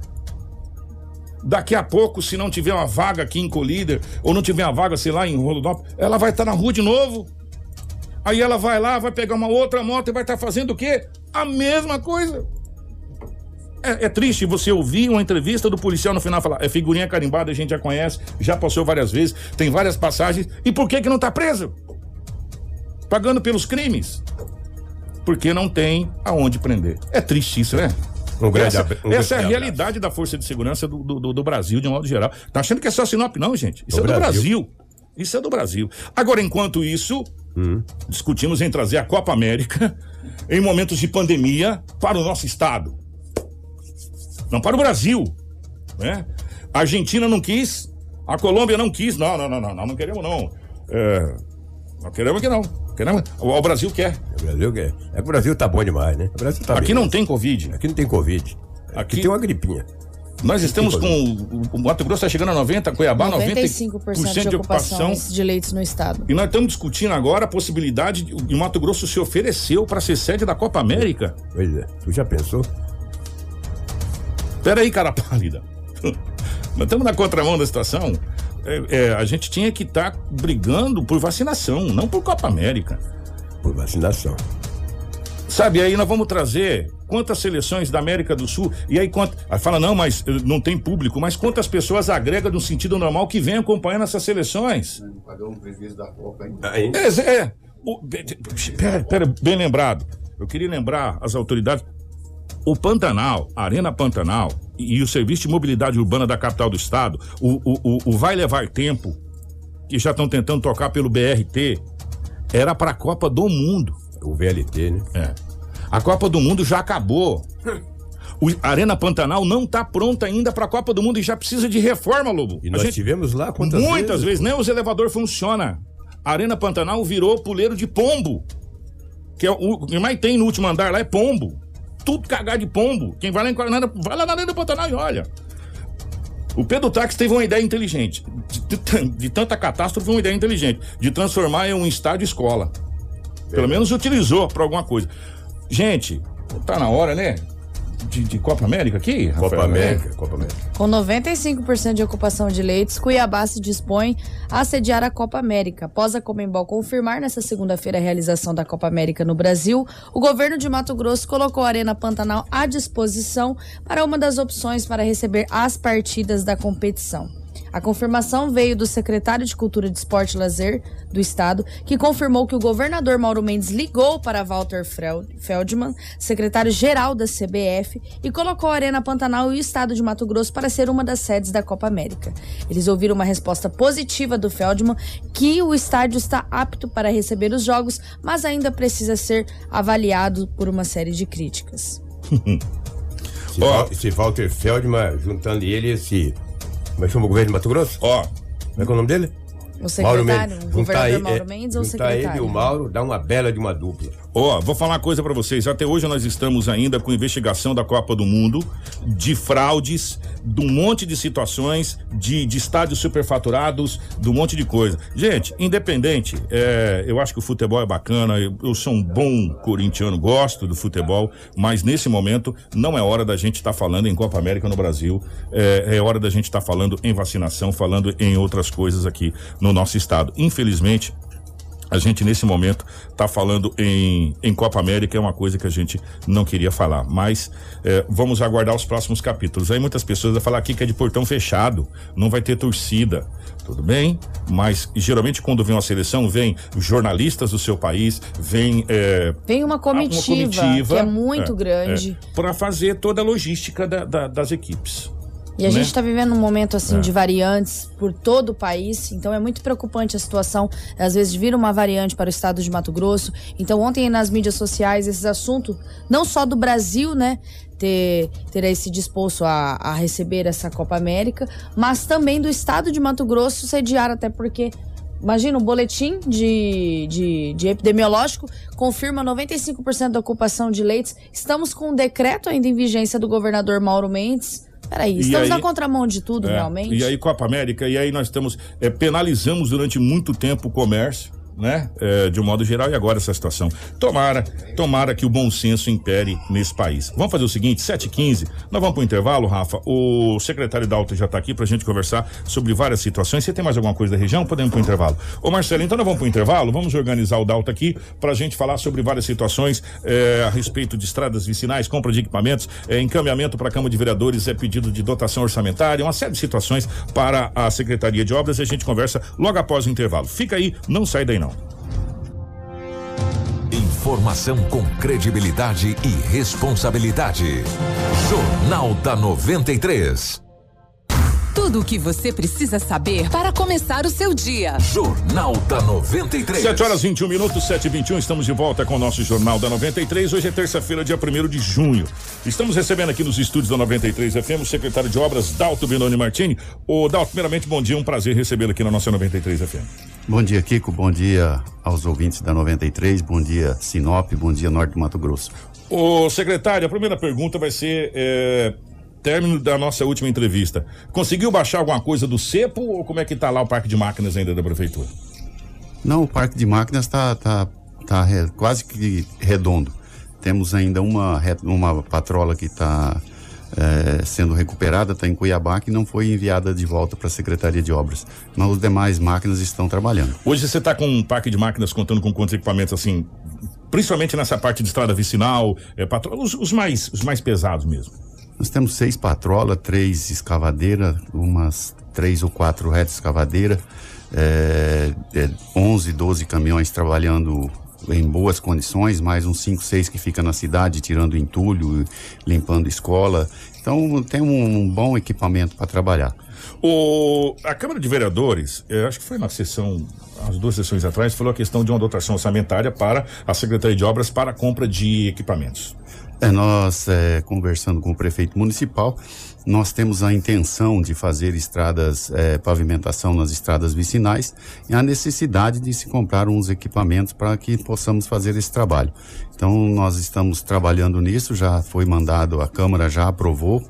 Daqui a pouco, se não tiver uma vaga aqui em Colíder, ou não tiver uma vaga, sei lá, em Rodópolis, ela vai estar na rua de novo. Aí ela vai lá, vai pegar uma outra moto e vai estar fazendo o quê? A mesma coisa. É, é triste você ouvir uma entrevista do policial no final falar, é figurinha carimbada, a gente já conhece, já passou várias vezes, tem várias passagens, e por que que não tá preso? Pagando pelos crimes. Porque não tem aonde prender. É triste isso, né? Um grande essa um essa é a realidade da Força de Segurança do, do, do Brasil, de um modo geral. Tá achando que é só Sinop, não, gente? Isso Do é do Brasil. Brasil. Isso é do Brasil. Agora, enquanto isso, discutimos em trazer a Copa América em momentos de pandemia para o nosso estado. Não para o Brasil. Né? A Argentina não quis, a Colômbia não quis. Não, não, não, não, não, não queremos não. É, não queremos que não. Queremos, o, o Brasil quer. O Brasil quer. É que o Brasil tá bom demais, né? O Brasil tá Aqui bem. não tem Covid. Aqui não tem Covid. Aqui, tem uma gripinha. Nós estamos com. O Mato Grosso está chegando a 90, Cuiabá 95% 90% de ocupação de leitos no estado. E nós estamos discutindo agora a possibilidade de o Mato Grosso se ofereceu para ser sede da Copa América. Pois é. Tu já pensou? Peraí, cara pálida. (laughs) Nós estamos na contramão da situação. É, é, a gente tinha que estar brigando por vacinação, não por Copa América. Por vacinação. Sabe, aí nós vamos trazer quantas seleções da América do Sul, e aí quanto. Aí fala, não, mas eh, não tem público, mas quantas pessoas agrega no sentido normal que vem acompanhando essas seleções? Pagou um prejuízo da Copa ainda. É, é. O- de- de- pera, pera, bem lembrado. Eu queria lembrar as autoridades. O Pantanal, Arena Pantanal e, o Serviço de Mobilidade Urbana da capital do estado, o, o, o, o Vai Levar Tempo, que já estão tentando tocar pelo BRT, era para a Copa do Mundo. O VLT, né? É. A Copa do Mundo já acabou. (laughs) O a Arena Pantanal não está pronta ainda para a Copa do Mundo e já precisa de reforma, Lobo. E nós gente- tivemos lá quantas Muitas vezes? vezes, nem os elevadores funcionam. A Arena Pantanal virou puleiro de pombo. Que é o, o que mais tem no último andar lá é pombo. Tudo cagado de pombo. Quem vai lá, em, Coronado- vai lá na Arena Pantanal e olha. O Pedro Táxi teve uma ideia inteligente. De, de- (laughs) de tanta catástrofe, uma ideia inteligente. De transformar em um estádio escola. Pelo menos utilizou para alguma coisa. Gente, tá na hora, né? De, de Copa América aqui? Copa? América, Copa América. Com 95% de ocupação de leitos, Cuiabá se dispõe a sediar a Copa América. Após a Comembol confirmar nesta segunda-feira a realização da Copa América no Brasil, o governo de Mato Grosso colocou a Arena Pantanal à disposição para uma das opções para receber as partidas da competição. A confirmação veio do secretário de Cultura de Esporte e Lazer do Estado, que confirmou que o governador Mauro Mendes ligou para Walter Feldman, secretário-geral da CBF, e colocou a Arena Pantanal e o Estado de Mato Grosso para ser uma das sedes da Copa América. Eles ouviram uma resposta positiva do Feldman, que o estádio está apto para receber os jogos, mas ainda precisa ser avaliado por uma série de críticas. (laughs) Esse, Val- esse Walter Feldman, juntando ele, esse. Como é que chama o governo de Mato Grosso? Ó. Como é que é o nome dele? O secretário, Mendes. o governador Mauro ele- Mendes ou o juntar ele e secretário? o Mauro dá uma bela de uma dupla. Ó, vou falar uma coisa pra vocês. Até hoje nós estamos ainda com investigação da Copa do Mundo, de fraudes, de um monte de situações, de, de estádios superfaturados, de um monte de coisa. Gente, independente, é, eu acho que o futebol é bacana. Eu, eu sou um bom corintiano, gosto do futebol, mas nesse momento não é hora da gente estar falando em Copa América no Brasil. É, é hora da gente estar falando em vacinação, falando em outras coisas aqui no nosso estado. Infelizmente, a gente, nesse momento, está falando em, em Copa América, é uma coisa que a gente não queria falar. Mas eh, vamos aguardar os próximos capítulos. Aí muitas pessoas vão falar aqui que é de portão fechado, não vai ter torcida. Tudo bem, mas geralmente quando vem uma seleção, vem jornalistas do seu país, vem. eh, Vem uma comitiva, que é muito grande. para fazer toda a logística da- da- das equipes. E a né? gente está vivendo um momento assim É. de variantes por todo o país, então é muito preocupante a situação. Às vezes vira uma variante para o estado de Mato Grosso. Então ontem nas mídias sociais esses assuntos, não só do Brasil, né, ter, ter esse disposto a, a receber essa Copa América, mas também do estado de Mato Grosso sediar, até porque Imagina, o boletim de, de, de epidemiológico confirma 95% da ocupação de leitos. Estamos com um decreto ainda em vigência do governador Mauro Mendes. Peraí, estamos aí- na contramão de tudo, É, realmente? E aí Copa América, e aí nós estamos é, penalizamos durante muito tempo o comércio, né? É, de um modo geral, e agora essa situação. Tomara, tomara que o bom senso impere nesse país. Vamos fazer o seguinte, 7h15, nós vamos para o intervalo, Rafa. O secretário da Alta já está aqui para a gente conversar sobre várias situações. Você tem mais alguma coisa da região? Podemos para o intervalo. Ô Marcelo, então nós vamos para o intervalo, vamos organizar o Dalta aqui para a gente falar sobre várias situações é, a respeito de estradas vicinais, compra de equipamentos, é, encaminhamento para a Câmara de Vereadores, é pedido de dotação orçamentária, uma série de situações para a Secretaria de Obras e a gente conversa logo após o intervalo. Fica aí, não sai daí não. Informação com credibilidade e responsabilidade. Jornal da 93. Tudo o que você precisa saber para começar o seu dia. Jornal da 93. 7 horas 21 minutos, 7 e 21 estamos de volta com o nosso Jornal da 93. Hoje é terça-feira, dia 1 de junho. Estamos recebendo aqui nos estúdios da 93 FM o secretário de Obras, Dalto Benoni Martini. Ô, Dalto, primeiramente, bom dia, um prazer recebê-lo aqui na nossa 93 FM. Bom dia, Kiko. Bom dia aos ouvintes da 93. Bom dia, Sinop. Bom dia, Norte do Mato Grosso. Ô, secretário, a primeira pergunta vai ser. é, Término da nossa última entrevista. Conseguiu baixar alguma coisa do cepo ou como é que tá lá o parque de máquinas ainda da prefeitura? Não, o parque de máquinas está tá, tá re- quase que redondo. Temos ainda uma, uma patrola que está sendo recuperada, está em Cuiabá, que não foi enviada de volta para a Secretaria de Obras. Mas os demais máquinas estão trabalhando. Hoje você está com um parque de máquinas contando com quantos equipamentos assim, principalmente nessa parte de estrada vicinal, é, patro... os, os mais, os mais pesados mesmo. Nós temos seis patrolas, três escavadeiras, umas três ou quatro retas escavadeiras, é, é, 11, 12 caminhões trabalhando em boas condições, mais uns 5, 6 que fica na cidade, tirando entulho, limpando escola. Então tem um bom equipamento para trabalhar. O, a Câmara de Vereadores, eu acho que foi na sessão, as duas sessões atrás, falou a questão de uma dotação orçamentária para a Secretaria de Obras para a compra de equipamentos. É, nós, é, conversando com o prefeito municipal, nós temos a intenção de fazer estradas, é, pavimentação nas estradas vicinais e a necessidade de se comprar uns equipamentos para que possamos fazer esse trabalho. Então, nós estamos trabalhando nisso, já foi mandado, a Câmara já aprovou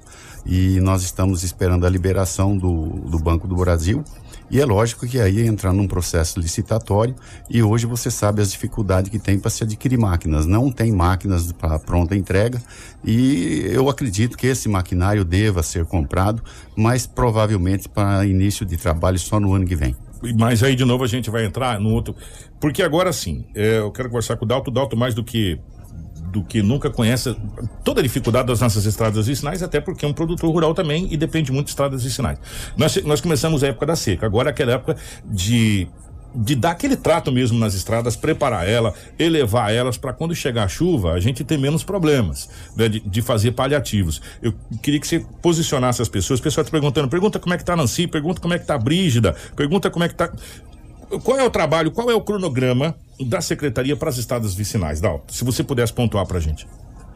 e nós estamos esperando a liberação do, do Banco do Brasil. E é lógico que aí entra num processo licitatório e hoje você sabe as dificuldades que tem para se adquirir máquinas. Não tem máquinas para pronta entrega e eu acredito que esse maquinário deva ser comprado, mas provavelmente para início de trabalho só no ano que vem. Mas aí de novo a gente vai entrar no outro. Porque agora sim, é, eu quero conversar com o Dalto. O Dalto, mais do que do que nunca conhece toda a dificuldade das nossas estradas vicinais, até porque é um produtor rural também e depende muito de estradas vicinais. Nós, nós começamos a época da seca, agora é aquela época de de dar aquele trato mesmo nas estradas, preparar ela, elevar elas para quando chegar a chuva a gente ter menos problemas, né, de, de, fazer paliativos. Eu queria que você posicionasse as pessoas. O pessoal está perguntando, pergunta como é que tá a Nancy, pergunta como é que tá a Brígida, pergunta como é que tá. Qual é o trabalho, qual é o cronograma da secretaria para as estradas vicinais, Dal? Se você pudesse pontuar para a gente.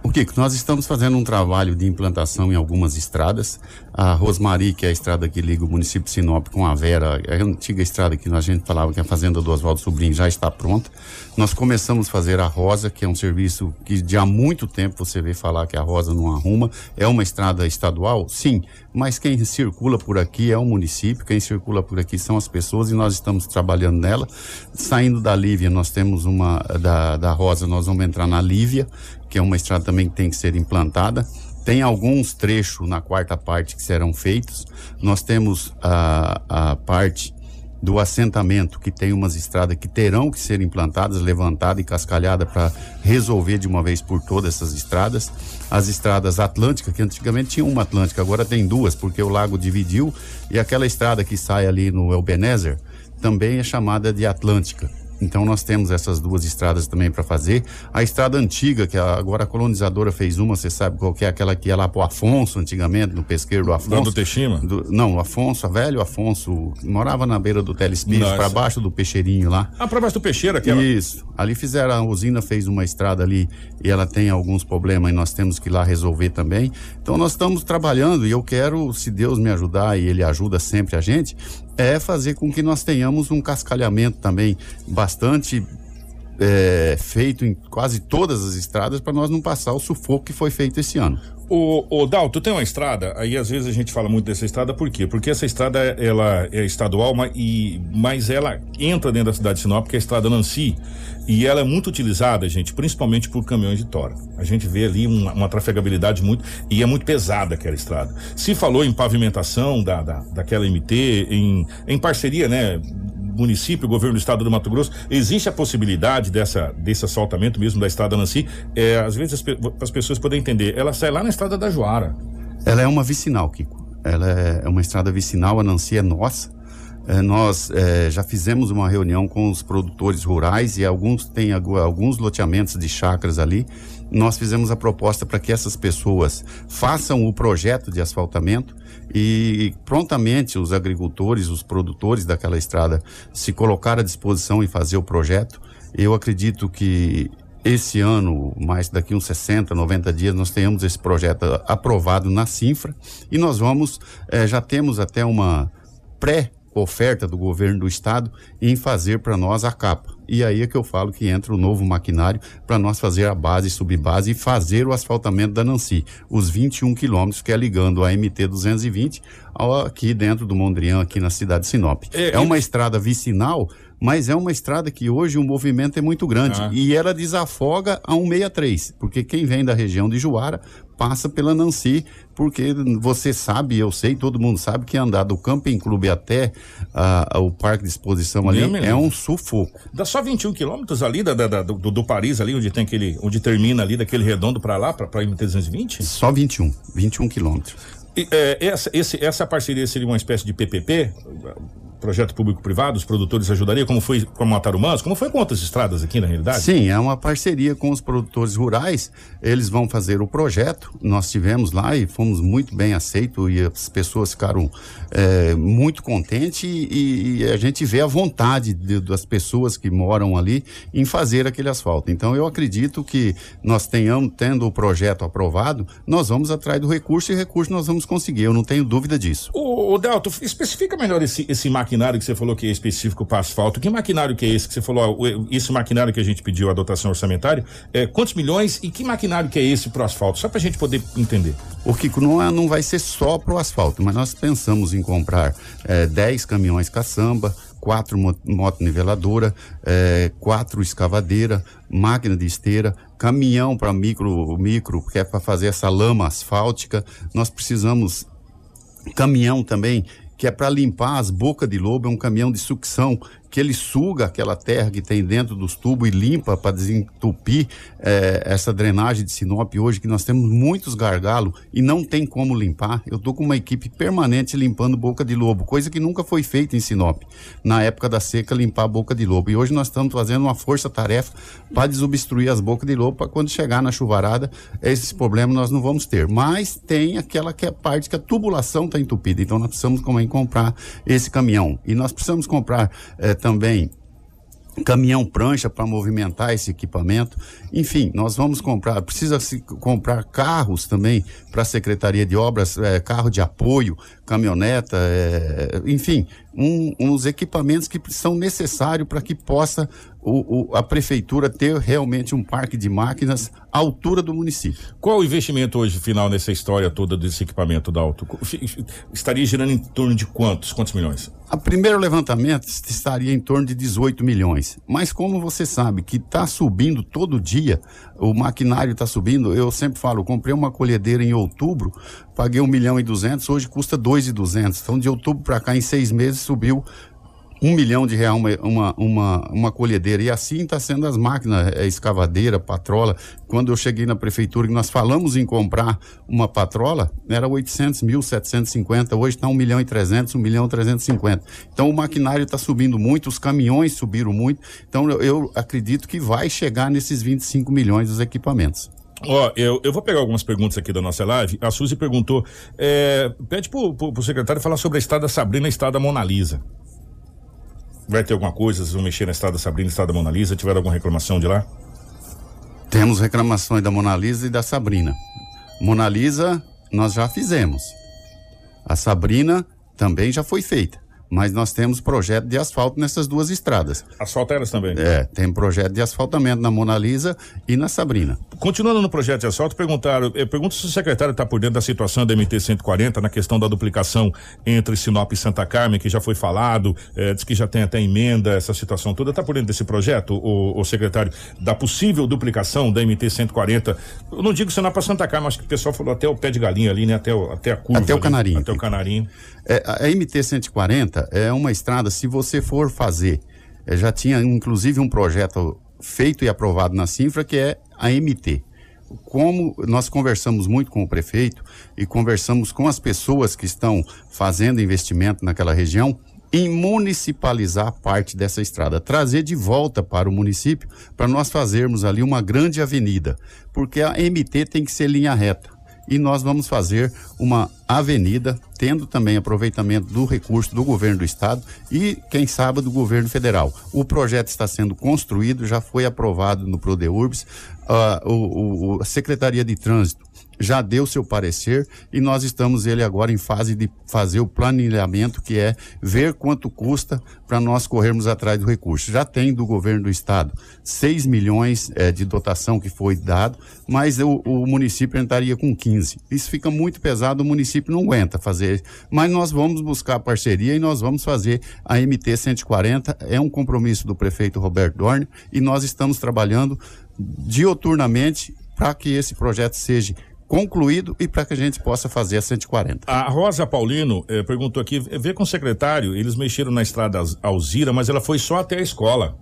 O Kiko, nós estamos fazendo um trabalho de implantação em algumas estradas. A Rosmari, que é a estrada que liga o município de Sinop com a Vera, é a antiga estrada que a gente falava que a fazenda do Oswaldo Sobrinho, já está pronta. Nós começamos a fazer a Rosa, que é um serviço que de há muito tempo você vê falar que a Rosa não arruma. É uma estrada estadual? Sim, mas quem circula por aqui é o município, quem circula por aqui são as pessoas e nós estamos trabalhando nela. Saindo da Lívia, nós temos uma, da, da Rosa, nós vamos entrar na Lívia, que é uma estrada também que tem que ser implantada. Tem alguns trechos na quarta parte que serão feitos. Nós temos a, a parte do assentamento, que tem umas estradas que terão que ser implantadas, levantadas e cascalhadas para resolver de uma vez por todas essas estradas. As estradas Atlântica, que antigamente tinha uma Atlântica, agora tem duas, porque o lago dividiu, e aquela estrada que sai ali no Elbenezer também é chamada de Atlântica. Então nós temos essas duas estradas também para fazer. A estrada antiga, que agora a colonizadora fez uma, você sabe qual que é aquela que ia lá pro Afonso antigamente, no pesqueiro do Afonso. do Teixeira? não, o Afonso, a velho Afonso, morava na beira do Telespírito, para baixo do Peixeirinho lá. Ah, para baixo do Peixeira, aquela? Isso. Ali fizeram, a usina fez uma estrada ali e ela tem alguns problemas e nós temos que ir lá resolver também. Então nós estamos trabalhando e eu quero, se Deus me ajudar e Ele ajuda sempre a gente, é fazer com que nós tenhamos um cascalhamento também bastante é, feito em quase todas as estradas para nós não passar o sufoco que foi feito esse ano. O, o Dal, tu tem uma estrada, aí às vezes a gente fala muito dessa estrada, por quê? Porque essa estrada, ela é estadual, mas, e, mas ela entra dentro da cidade de Sinop, é a estrada Nancy, e ela é muito utilizada, gente, principalmente por caminhões de tora. A gente vê ali uma, uma trafegabilidade muito, e é muito pesada aquela estrada. Se falou em pavimentação da, da, daquela MT, em, em parceria, né, município, governo do estado do Mato Grosso, existe a possibilidade dessa, desse assaltamento mesmo da estrada Nancy? É, às vezes, para as pessoas poderem entender, ela sai lá na estrada da Joara. Ela é uma vicinal, Kiko. Ela é uma estrada vicinal, a Nancy é nossa. É, nós é, já fizemos uma reunião com os produtores rurais e alguns têm alguns loteamentos de chácaras ali. Nós fizemos a proposta para que essas pessoas façam o projeto de asfaltamento e prontamente os agricultores, os produtores daquela estrada se colocaram à disposição em fazer o projeto. Eu acredito que esse ano, mais daqui uns 60, 90 dias, nós tenhamos esse projeto aprovado na Sinfra e nós vamos, eh, já temos até uma pré oferta do governo do estado em fazer para nós a capa. E aí é que eu falo que entra o novo maquinário para nós fazer a base, subbase e fazer o asfaltamento da Nancy. Os 21 quilômetros que é ligando a MT 220 aqui dentro do Mondrian, aqui na cidade de Sinop. É, é uma e... estrada vicinal, mas é uma estrada que hoje o movimento é muito grande ah. e ela desafoga a 163, porque quem vem da região de Juara passa pela Nancy, porque você sabe, eu sei, todo mundo sabe que andar do Camping Clube até uh, o Parque de Exposição ali é um sufoco. Dá só 21 quilômetros ali da, da, do, do, Paris, ali onde tem aquele, onde termina ali daquele redondo para lá, para MT-220? Só 21, 21 quilômetros. E, é, essa, esse, essa parceria seria uma espécie de PPP? Projeto público-privado, os produtores ajudariam, como foi com a Matarumãs, como foi com outras estradas aqui na realidade? Sim, é uma parceria com os produtores rurais, eles vão fazer o projeto, nós tivemos lá e fomos muito bem aceitos e as pessoas ficaram é, muito contentes e, e, a gente vê a vontade de, das pessoas que moram ali em fazer aquele asfalto. Então eu acredito que nós tenhamos, tendo o projeto aprovado, nós vamos atrás do recurso e recurso nós vamos conseguir, eu não tenho dúvida disso. O, o Delto, especifica melhor esse, esse maquinário que você falou que é específico para asfalto, que maquinário que é esse que você falou, esse maquinário que a gente pediu a dotação orçamentária, é, quantos milhões e que maquinário que é esse para o asfalto? Só para a gente poder entender. O Kiko, não, é, não vai ser só para o asfalto, mas nós pensamos em comprar é, 10 caminhões caçamba, quatro moto niveladora, é, quatro escavadeira, máquina de esteira, caminhão para micro, micro, que é para fazer essa lama asfáltica. Nós precisamos caminhão também que é para limpar as bocas de lobo, é um caminhão de sucção que ele suga aquela terra que tem dentro dos tubos e limpa para desentupir eh, essa drenagem de Sinop hoje, que nós temos muitos gargalos e não tem como limpar. Eu tô com uma equipe permanente limpando boca de lobo, coisa que nunca foi feita em Sinop. Na época da seca, limpar a boca de lobo. E hoje nós estamos fazendo uma força-tarefa para desobstruir as bocas de lobo, para quando chegar na chuvarada, esse problema nós não vamos ter. Mas tem aquela que é parte que a tubulação está entupida. Então nós precisamos também comprar esse caminhão. E nós precisamos comprar eh, também caminhão prancha para movimentar esse equipamento. Enfim, nós vamos comprar, precisa se comprar carros também para a Secretaria de Obras, eh, carro de apoio, caminhoneta, eh, enfim, um, uns equipamentos que são necessários para que possa o, o, a prefeitura ter realmente um parque de máquinas à altura do município. Qual o investimento hoje final nessa história toda desse equipamento da Auto? Estaria girando em torno de quantos? Quantos milhões? A primeiro levantamento estaria em torno de 18 milhões. Mas como você sabe que está subindo todo dia, o maquinário está subindo, eu sempre falo, comprei uma colhedeira em outubro, paguei 1 milhão e 200, hoje custa 2 e 200. Então de outubro para cá em seis meses subiu um milhão de real uma, uma, uma, uma colhedeira. E assim está sendo as máquinas, é, escavadeira, patrola. Quando eu cheguei na prefeitura e nós falamos em comprar uma patrola, era 800 mil, 750. Hoje está um milhão e 300, um milhão e 350. Então o maquinário está subindo muito, os caminhões subiram muito. Então eu, eu acredito que vai chegar nesses 25 milhões dos equipamentos. Ó, eu, eu vou pegar algumas perguntas aqui da nossa live. A Suzy perguntou: é, pede pro, pro, pro secretário falar sobre a estrada Sabrina e a estrada Mona Lisa. Vai ter alguma coisa? Vocês vão mexer na estrada Sabrina e estrada Mona Lisa? Tiveram alguma reclamação de lá? Temos reclamações da Mona Lisa e da Sabrina. Mona Lisa, nós já fizemos. A Sabrina também já foi feita mas nós temos projeto de asfalto nessas duas estradas. Asfalto elas também? É, tem projeto de asfaltamento na Mona Lisa e na Sabrina. Continuando no projeto de asfalto, perguntaram, eu pergunto se o secretário está por dentro da situação da MT 140 na questão da duplicação entre Sinop e Santa Carmen, que já foi falado, é, diz que já tem até emenda, essa situação toda. Está por dentro desse projeto, o, o, secretário, da possível duplicação da MT 140? Eu não digo Sinop para Santa Carmen, acho que o pessoal falou até o pé de galinha ali, né? Até, o, até a curva. Até o ali, canarinho. Até o canarinho. É, a MT 140 é uma estrada, se você for fazer, é, já tinha inclusive um projeto feito e aprovado na Sinfra que é a MT. Como nós conversamos muito com o prefeito e conversamos com as pessoas que estão fazendo investimento naquela região, em municipalizar parte dessa estrada, trazer de volta para o município para nós fazermos ali uma grande avenida, porque a MT tem que ser linha reta e nós vamos fazer uma avenida, tendo também aproveitamento do recurso do governo do estado e, quem sabe, do governo federal. O projeto está sendo construído, já foi aprovado no Prodeurbs, uh, o, o, a Secretaria de Trânsito já deu seu parecer e nós estamos ele agora em fase de fazer o planejamento, que é ver quanto custa para nós corrermos atrás do recurso. Já tem do governo do estado 6 milhões é, de dotação que foi dado, mas o, o, município entraria com 15. Isso fica muito pesado, o município não aguenta fazer. Mas nós vamos buscar parceria e nós vamos fazer a MT 140. É um compromisso do prefeito Roberto Dorn e nós estamos trabalhando dioturnamente para que esse projeto seja concluído e para que a gente possa fazer a 140. A Rosa Paulino eh, perguntou aqui, vê com o secretário, eles mexeram na estrada Alzira, mas ela foi só até a escola.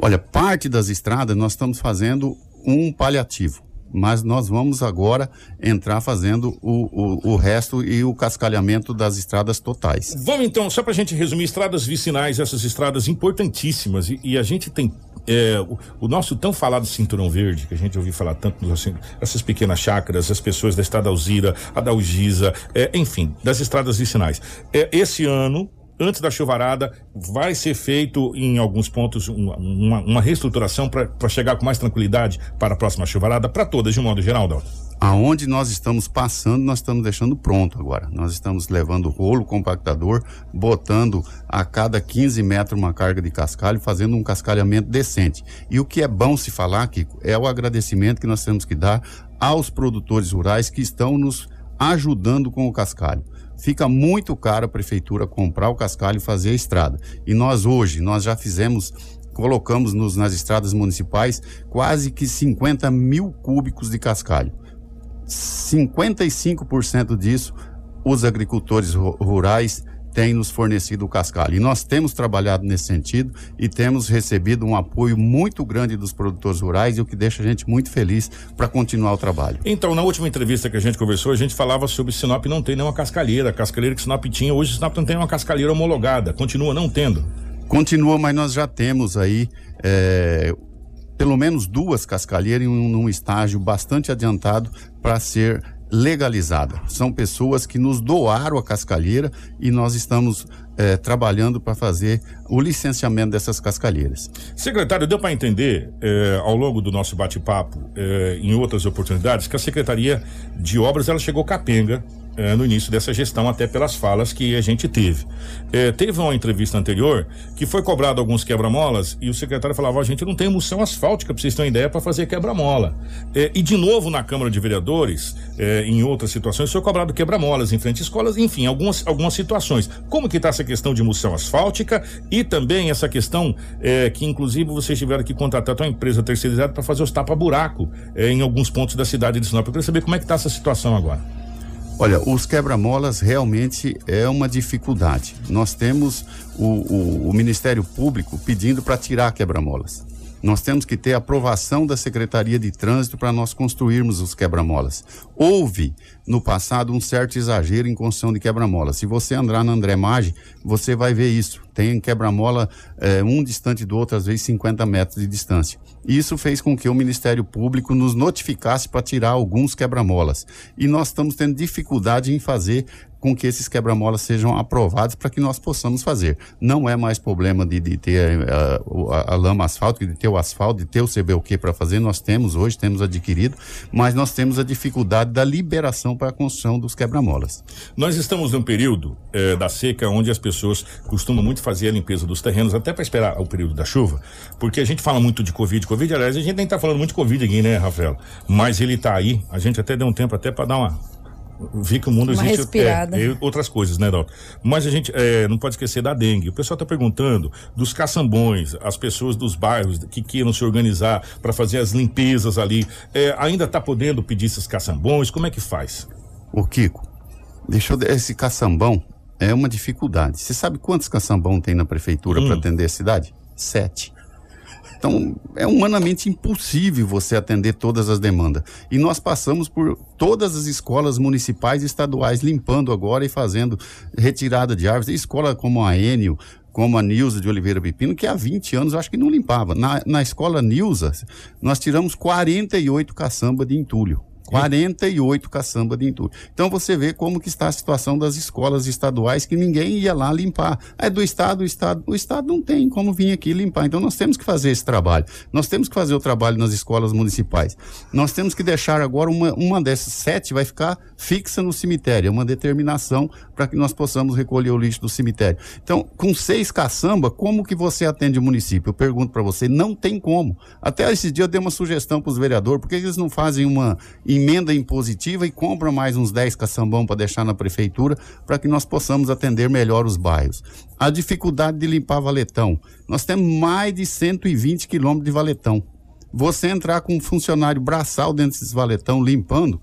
Olha, parte das estradas nós estamos fazendo um paliativo, mas nós vamos agora entrar fazendo o, o, o resto e o cascalhamento das estradas totais. Vamos então, só para a gente resumir, estradas vicinais, essas estradas importantíssimas, e, e a gente tem é, o, o, nosso tão falado cinturão verde, que a gente ouviu falar tanto, assim, essas pequenas chácaras, as pessoas da estrada Alzira, a da Algisa, é, enfim, das estradas vicinais. É, esse ano, antes da chuvarada, vai ser feito em alguns pontos uma, uma, uma reestruturação para chegar com mais tranquilidade para a próxima chuvarada, para todas, de um modo geral, Dalton? Aonde nós estamos passando, nós estamos deixando pronto agora. Nós estamos levando rolo compactador, botando a cada 15 metros uma carga de cascalho, fazendo um cascalhamento decente. E o que é bom se falar, Kiko, é o agradecimento que nós temos que dar aos produtores rurais que estão nos ajudando com o cascalho. Fica muito caro a prefeitura comprar o cascalho e fazer a estrada. E nós hoje, nós já fizemos colocamos nos, nas estradas municipais quase que 50 mil cúbicos de cascalho. 55% disso os agricultores rurais tem nos fornecido o cascalho. E nós temos trabalhado nesse sentido e temos recebido um apoio muito grande dos produtores rurais e o que deixa a gente muito feliz para continuar o trabalho. Então, na última entrevista que a gente conversou, a gente falava sobre Sinop não tem nenhuma cascalheira. A cascalheira que Sinop tinha, hoje Sinop não tem uma cascalheira homologada. Continua não tendo. Continua, mas nós já temos aí é, pelo menos duas cascalheiras em um, num estágio bastante adiantado para ser legalizada. São pessoas que nos doaram a cascalheira e nós estamos eh, trabalhando para fazer o licenciamento dessas cascalheiras. Secretário, deu para entender eh, ao longo do nosso bate-papo, eh, em outras oportunidades, que a Secretaria de Obras ela chegou capenga eh, no início dessa gestão, até pelas falas que a gente teve. Eh, teve uma entrevista anterior que foi cobrado alguns quebra-molas e o secretário falava: a gente não tem emulsão asfáltica, para vocês terem ideia, para fazer quebra-mola. Eh, e de novo na Câmara de Vereadores, em outras situações, foi cobrado quebra-molas em frente a escolas, enfim, algumas, algumas situações. Como que está essa questão de emulsão asfáltica e também essa questão que, inclusive, vocês tiveram que contratar uma empresa terceirizada para fazer os tapa-buraco em alguns pontos da cidade de Sinop. Eu queria saber como é que está essa situação agora. Olha, os quebra-molas realmente é uma dificuldade. Nós temos o, o, o Ministério Público pedindo para tirar quebra-molas. Nós temos que ter aprovação da Secretaria de Trânsito para nós construirmos os quebra-molas. Houve, no passado, um certo exagero em construção de quebra-molas. Se você andar na André Maggi, você vai ver isso. Tem quebra-mola eh, um distante do outro, às vezes 50 metros de distância. Isso fez com que o Ministério Público nos notificasse para tirar alguns quebra-molas. E nós estamos tendo dificuldade em fazer com que esses quebra-molas sejam aprovados para que nós possamos fazer. Não é mais problema de, de ter uh, a, a, lama asfáltica, de ter o asfalto, de ter o CBUQ para fazer, nós temos hoje, temos adquirido, mas nós temos a dificuldade da liberação para a construção dos quebra-molas. Nós estamos num período eh, da seca onde as pessoas costumam muito fazer a limpeza dos terrenos, até para esperar o período da chuva, porque a gente fala muito de Covid, Covid, aliás, a gente nem está falando muito de Covid aqui, né, Rafael? Mas ele está aí, a gente até deu um tempo até para dar uma vi que o mundo Uma existe respirada. é, outras coisas, né, Dalton? Mas a gente é, não pode esquecer da dengue. O pessoal está perguntando dos caçambões, as pessoas dos bairros que queiram se organizar para fazer as limpezas ali. É, ainda está podendo pedir esses caçambões? Como é que faz? Ô Kiko, deixa eu esse caçambão é uma dificuldade. Você sabe quantos caçambão tem na prefeitura Hum. para atender a cidade? Sete. Então, é humanamente impossível você atender todas as demandas. E nós passamos por todas as escolas municipais e estaduais limpando agora e fazendo retirada de árvores. Escola como a Enio, como a Nilza de Oliveira Pepino, que há 20 anos eu acho que não limpava. Na, na escola Nilza, nós tiramos 48 caçamba de entulho. 48 caçamba de entulho. Então você vê como que está a situação das escolas estaduais que ninguém ia lá limpar. É do estado, o estado, o estado não tem como vir aqui limpar. Então nós temos que fazer esse trabalho. Nós temos que fazer o trabalho nas escolas municipais. Nós temos que deixar agora uma, uma dessas sete vai ficar fixa no cemitério, é uma determinação para que nós possamos recolher o lixo do cemitério. Então, com seis caçamba, como que você atende o município? Eu pergunto para você, não tem como. Até esse dia eu dei uma sugestão para os vereadores, por que eles não fazem uma emenda impositiva e compram mais uns 10 caçambão para deixar na prefeitura, para que nós possamos atender melhor os bairros. A dificuldade de limpar valetão. Nós temos mais de 120 quilômetros de valetão. Você entrar com um funcionário braçal dentro desses valetão limpando,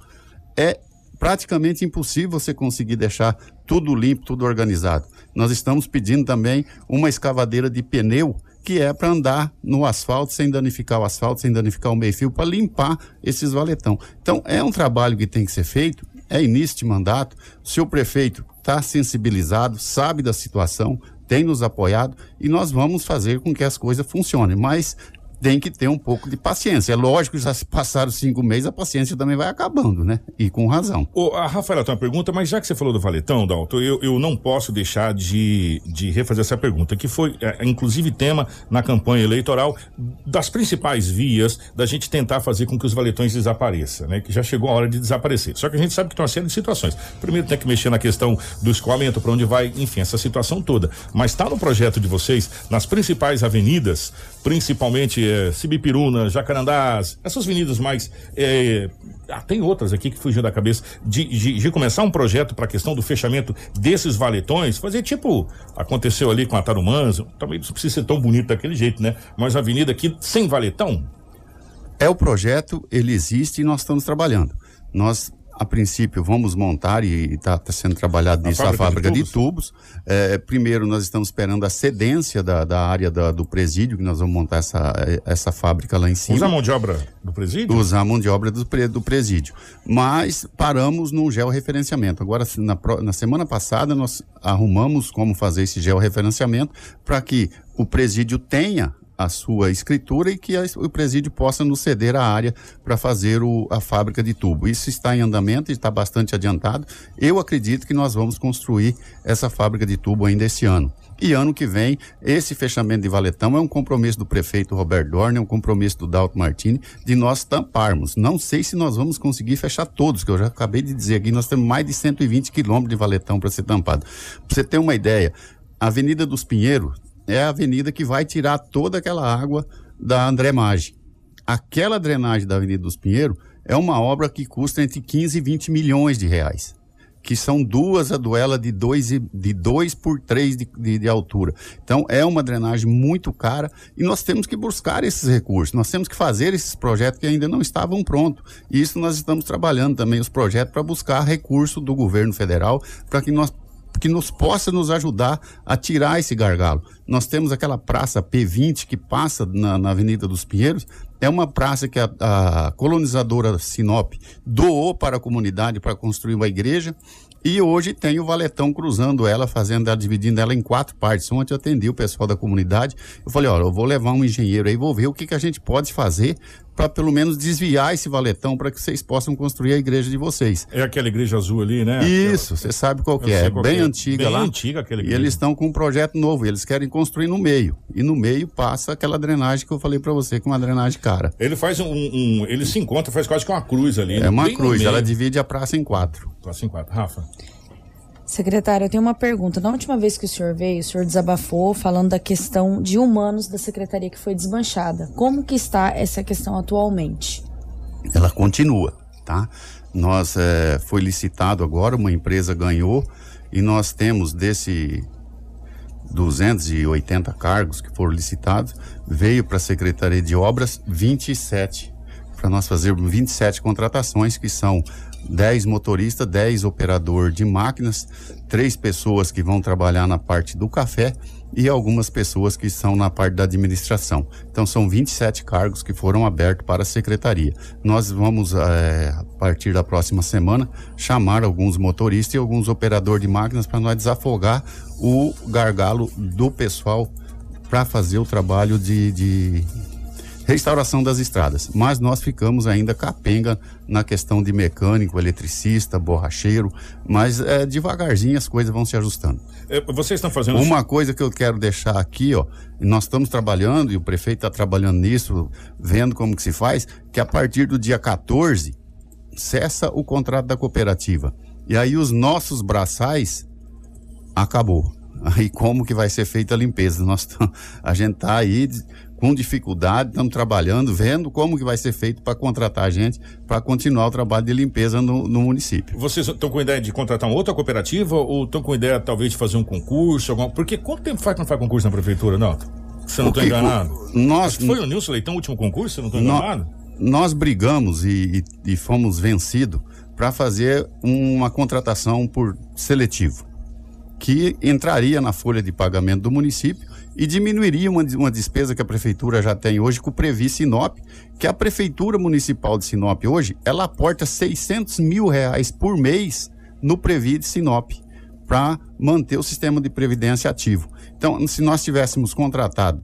é praticamente impossível você conseguir deixar tudo limpo, tudo organizado. Nós estamos pedindo também uma escavadeira de pneu que é para andar no asfalto sem danificar o asfalto, sem danificar o meio-fio, para limpar esses valetão. Então, é um trabalho que tem que ser feito, é início de mandato, o seu prefeito está sensibilizado, sabe da situação, tem nos apoiado e nós vamos fazer com que as coisas funcionem, mas tem que ter um pouco de paciência. É lógico que já se passaram cinco meses, a paciência também vai acabando, né? E com razão. Ô, a Rafaela tem uma pergunta, mas já que você falou do Valetão, Dalton, eu, eu não posso deixar de, de refazer essa pergunta, que foi, é, inclusive, tema na campanha eleitoral das principais vias da gente tentar fazer com que os valetões desapareçam, né? Que já chegou a hora de desaparecer. Só que a gente sabe que tem uma série de situações. Primeiro tem que mexer na questão do escoamento, para onde vai, enfim, essa situação toda. Mas está no projeto de vocês, nas principais avenidas, principalmente Sibipiruna, Jacarandás, essas avenidas mais. É, ah, tem outras aqui que fugiu da cabeça, de, de, de começar um projeto para a questão do fechamento desses valetões, fazer tipo, aconteceu ali com a Tarumãs, também não precisa ser tão bonito daquele jeito, né? Mas a avenida aqui sem valetão. É o projeto, ele existe e nós estamos trabalhando. Nós a princípio, vamos montar e está sendo trabalhado A nisso a fábrica de de tubos. É, primeiro, nós estamos esperando a cedência da, da área da- do presídio, que nós vamos montar essa, essa fábrica lá em cima. Usa a mão de obra do presídio? Usar a mão de obra do, do presídio. Mas paramos no georreferenciamento. Agora, na, na semana passada, nós arrumamos como fazer esse georreferenciamento para que o presídio tenha a sua escritura e que a- o presídio possa nos ceder a área para fazer o- a fábrica de tubo. Isso está em andamento, está bastante adiantado. Eu acredito que nós vamos construir essa fábrica de tubo ainda esse ano. E ano que vem, esse fechamento de valetão é um compromisso do prefeito Roberto Dorner, é um compromisso do Dalton Martini, de nós tamparmos. Não sei se nós vamos conseguir fechar todos, que eu já acabei de dizer aqui, nós temos mais de 120 quilômetros de valetão para ser tampado. Para você ter uma ideia, a Avenida dos Pinheiros é a avenida que vai tirar toda aquela água da Maggi. Aquela drenagem da Avenida dos Pinheiros é uma obra que custa entre 15 e 20 milhões de reais que são duas a duela de 2 de dois por 3 de, de, de altura. Então é uma drenagem muito cara e nós temos que buscar esses recursos, nós temos que fazer esses projetos que ainda não estavam prontos. E isso nós estamos trabalhando também os projetos para buscar recurso do governo federal para que nós que nos possa nos ajudar a tirar esse gargalo. Nós temos aquela praça P20 que passa na, na Avenida dos Pinheiros, é uma praça que a, a colonizadora Sinop doou para a comunidade para construir uma igreja e hoje tem o valetão cruzando ela, fazendo ela, dividindo ela em quatro partes. Ontem eu atendi o pessoal da comunidade, eu falei, olha, eu vou levar um engenheiro aí, vou ver o que, que a gente pode fazer para pelo menos desviar esse valetão para que vocês possam construir a igreja de vocês. É aquela igreja azul ali, né? Isso, você sabe qual que é. É qual bem que é. antiga Bem lá. antiga aquela E igreja. eles estão com um projeto novo, eles querem construir no meio. E no meio passa aquela drenagem que eu falei para você, que é uma drenagem cara. Ele faz um, um- Ele se encontra, faz quase que uma cruz ali. né? É uma Bem no cruz, ela divide a praça em quatro. Em quatro. Rafa. Secretário, eu tenho uma pergunta. Na última vez que o senhor veio, o senhor desabafou falando da questão de humanos da secretaria que foi desmanchada. Como que está essa questão atualmente? ela continua, tá? Nós eh, foi licitado agora, uma empresa ganhou e nós temos desse 280 cargos que foram licitados, veio para a Secretaria de Obras 27 para nós fazermos 27 contratações que são 10 motoristas, 10 operador de máquinas, três pessoas que vão trabalhar na parte do café e algumas pessoas que são na parte da administração. Então são 27 cargos que foram abertos para a secretaria. Nós vamos, eh, a partir da próxima semana, chamar alguns motoristas e alguns operadores de máquinas para nós desafogar o gargalo do pessoal para fazer o trabalho de, de restauração das estradas. Mas nós ficamos ainda capenga na questão de mecânico, eletricista, borracheiro, mas é, devagarzinho as coisas vão se ajustando. É, Vocês estão fazendo. Uma coisa que eu quero deixar aqui, ó, nós estamos trabalhando, e o prefeito está trabalhando nisso, vendo como que se faz, que a partir do dia 14 cessa o contrato da cooperativa. E aí os nossos braçais acabou. (laughs) Aí como que vai ser feita a limpeza? Nós a gente tá aí com dificuldade, estamos trabalhando, vendo como que vai ser feito para contratar a gente para continuar o trabalho de limpeza no, no município. Vocês estão com ideia de contratar uma outra cooperativa ou estão com ideia talvez de fazer um concurso? Alguma... Porque quanto tempo faz que não faz concurso na prefeitura, não? Se eu não estou enganado. o- nós- foi o Nilson Leitão o último concurso, se eu não estou enganado? Nós brigamos e, e- e fomos vencidos para fazer uma contratação por seletivo, que entraria na folha de pagamento do município e diminuiria uma, uma despesa que a prefeitura já tem hoje com o Previ Sinop, que a prefeitura municipal de Sinop hoje, ela aporta 600 mil reais por mês no Previ de Sinop para manter o sistema de previdência ativo. Então, se nós tivéssemos contratado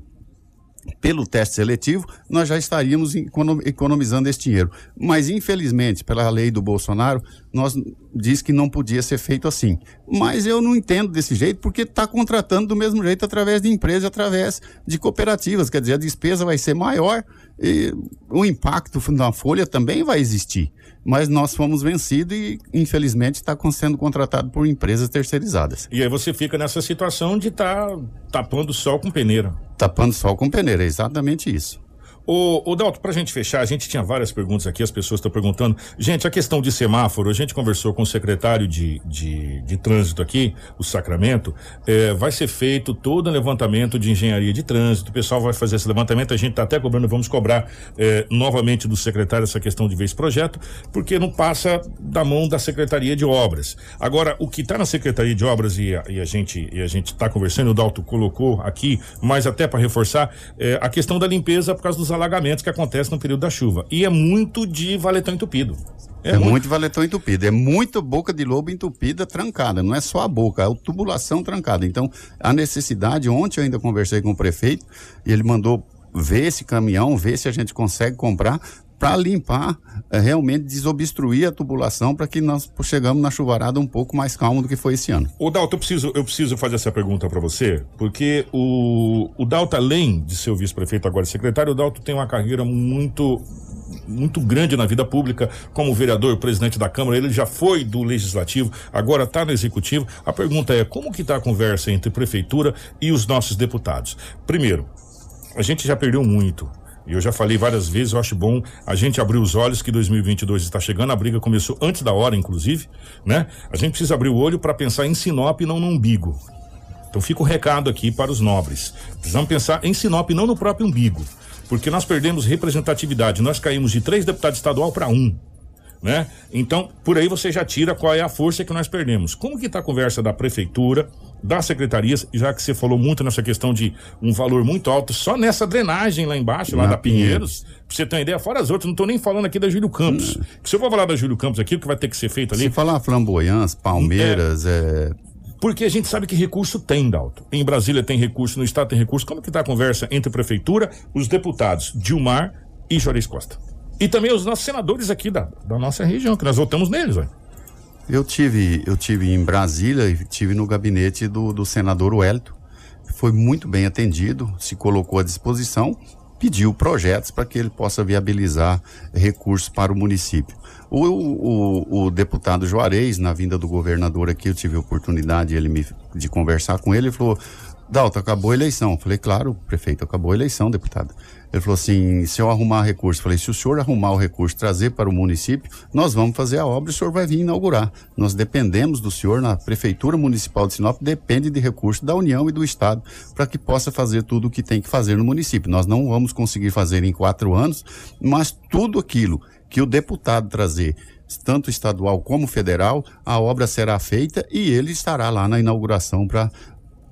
pelo teste seletivo, nós já estaríamos econo- economizando esse dinheiro. Mas, infelizmente, pela lei do Bolsonaro, nós diz que não podia ser feito assim. Mas eu não entendo desse jeito, porque está contratando do mesmo jeito através de empresa, através de cooperativas. Quer dizer, a despesa vai ser maior e o impacto na folha também vai existir. Mas nós fomos vencidos e, infelizmente, está sendo contratado por empresas terceirizadas. E aí você fica nessa situação de estar tapando o sol com peneira. Tapando sol com peneira, é exatamente isso. O, o Dalton, pra gente fechar, a gente tinha várias perguntas aqui, as pessoas estão perguntando. Gente, a questão de semáforo, a gente conversou com o secretário de, de, de trânsito aqui, o Sacramento, é, vai ser feito todo o levantamento de engenharia de trânsito, o pessoal vai fazer esse levantamento, a gente tá até cobrando, vamos cobrar é, novamente do secretário essa questão de esse projeto, porque não passa da mão da Secretaria de Obras. Agora, o que está na Secretaria de Obras e a, e a gente e a gente está conversando, o Dalton colocou aqui, mas até para reforçar, é, a questão da limpeza por causa dos alagamentos que acontecem no período da chuva. E é muito de valetão entupido. É, muito... muito valetão entupido, é muito boca de lobo entupida, trancada, não é só a boca, é a tubulação trancada. Então, a necessidade, ontem eu ainda conversei com o prefeito e ele mandou ver esse caminhão, ver se a gente consegue comprar para limpar, é, realmente desobstruir a tubulação para que nós chegamos na chuvarada um pouco mais calmo do que foi esse ano. O Dalton, eu preciso, eu preciso fazer essa pergunta para você, porque o, o Dalton, além de ser o vice-prefeito agora secretário, o Dalton tem uma carreira muito muito grande na vida pública, como vereador, presidente da Câmara, ele já foi do Legislativo, agora está no Executivo. A pergunta é, como que está a conversa entre Prefeitura e os nossos deputados? Primeiro, a gente já perdeu muito. E eu já falei várias vezes, eu acho bom a gente abrir os olhos que 2022 está chegando, a briga começou antes da hora, inclusive, né? A gente precisa abrir o olho para pensar em Sinop e não no umbigo. Então fica o recado aqui para os nobres. Precisamos pensar em Sinop e não no próprio umbigo. Porque nós perdemos representatividade, nós caímos de três deputados estadual para um né? Então, por aí você já tira qual é a força que nós perdemos. Como que está a conversa da prefeitura, das secretarias, já que você falou muito nessa questão de um valor muito alto, só nessa drenagem lá embaixo, lá Na da Pinheiros, Pinheiros. pra você ter uma ideia, fora as outras, não estou nem falando aqui da Júlio Campos. Hum. Se eu vou falar da Júlio Campos aqui, o que vai ter que ser feito ali... Se falar Flamboyãs, Palmeiras, é... é... Porque a gente sabe que recurso tem, Dalton. Em Brasília tem recurso, no Estado tem recurso. Como que está a conversa entre a prefeitura, os deputados Dilmar e Juarez Costa? E também os nossos senadores aqui da, da nossa região, que nós votamos neles. Eu tive, eu tive em Brasília e tive no gabinete do, do senador Wellington. Foi muito bem atendido, se colocou à disposição, pediu projetos para que ele possa viabilizar recursos para o município. O, o, o, deputado Juarez, na vinda do governador aqui, eu tive a oportunidade ele me, de conversar com ele, ele falou: Dalton, acabou a eleição. Eu falei, claro, prefeito, acabou a eleição, deputado. Ele falou assim: se eu arrumar recurso, falei, se o senhor arrumar o recurso, trazer para o município, nós vamos fazer a obra e o senhor vai vir inaugurar. Nós dependemos do senhor na Prefeitura Municipal de Sinop, depende de recursos da União e do Estado para que possa fazer tudo o que tem que fazer no município. Nós não vamos conseguir fazer em quatro anos, mas tudo aquilo que o deputado trazer tanto estadual como federal, a obra será feita e ele estará lá na inauguração para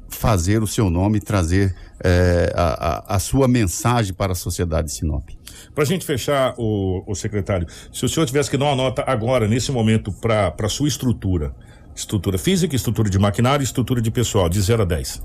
fazer o seu nome, trazer é, a, a, sua mensagem para a sociedade de Sinop. Para a gente fechar, o, o, secretário, se o senhor tivesse que dar uma nota agora, nesse momento, para a sua estrutura, estrutura física, estrutura de maquinário, estrutura de pessoal, de 0 a 10.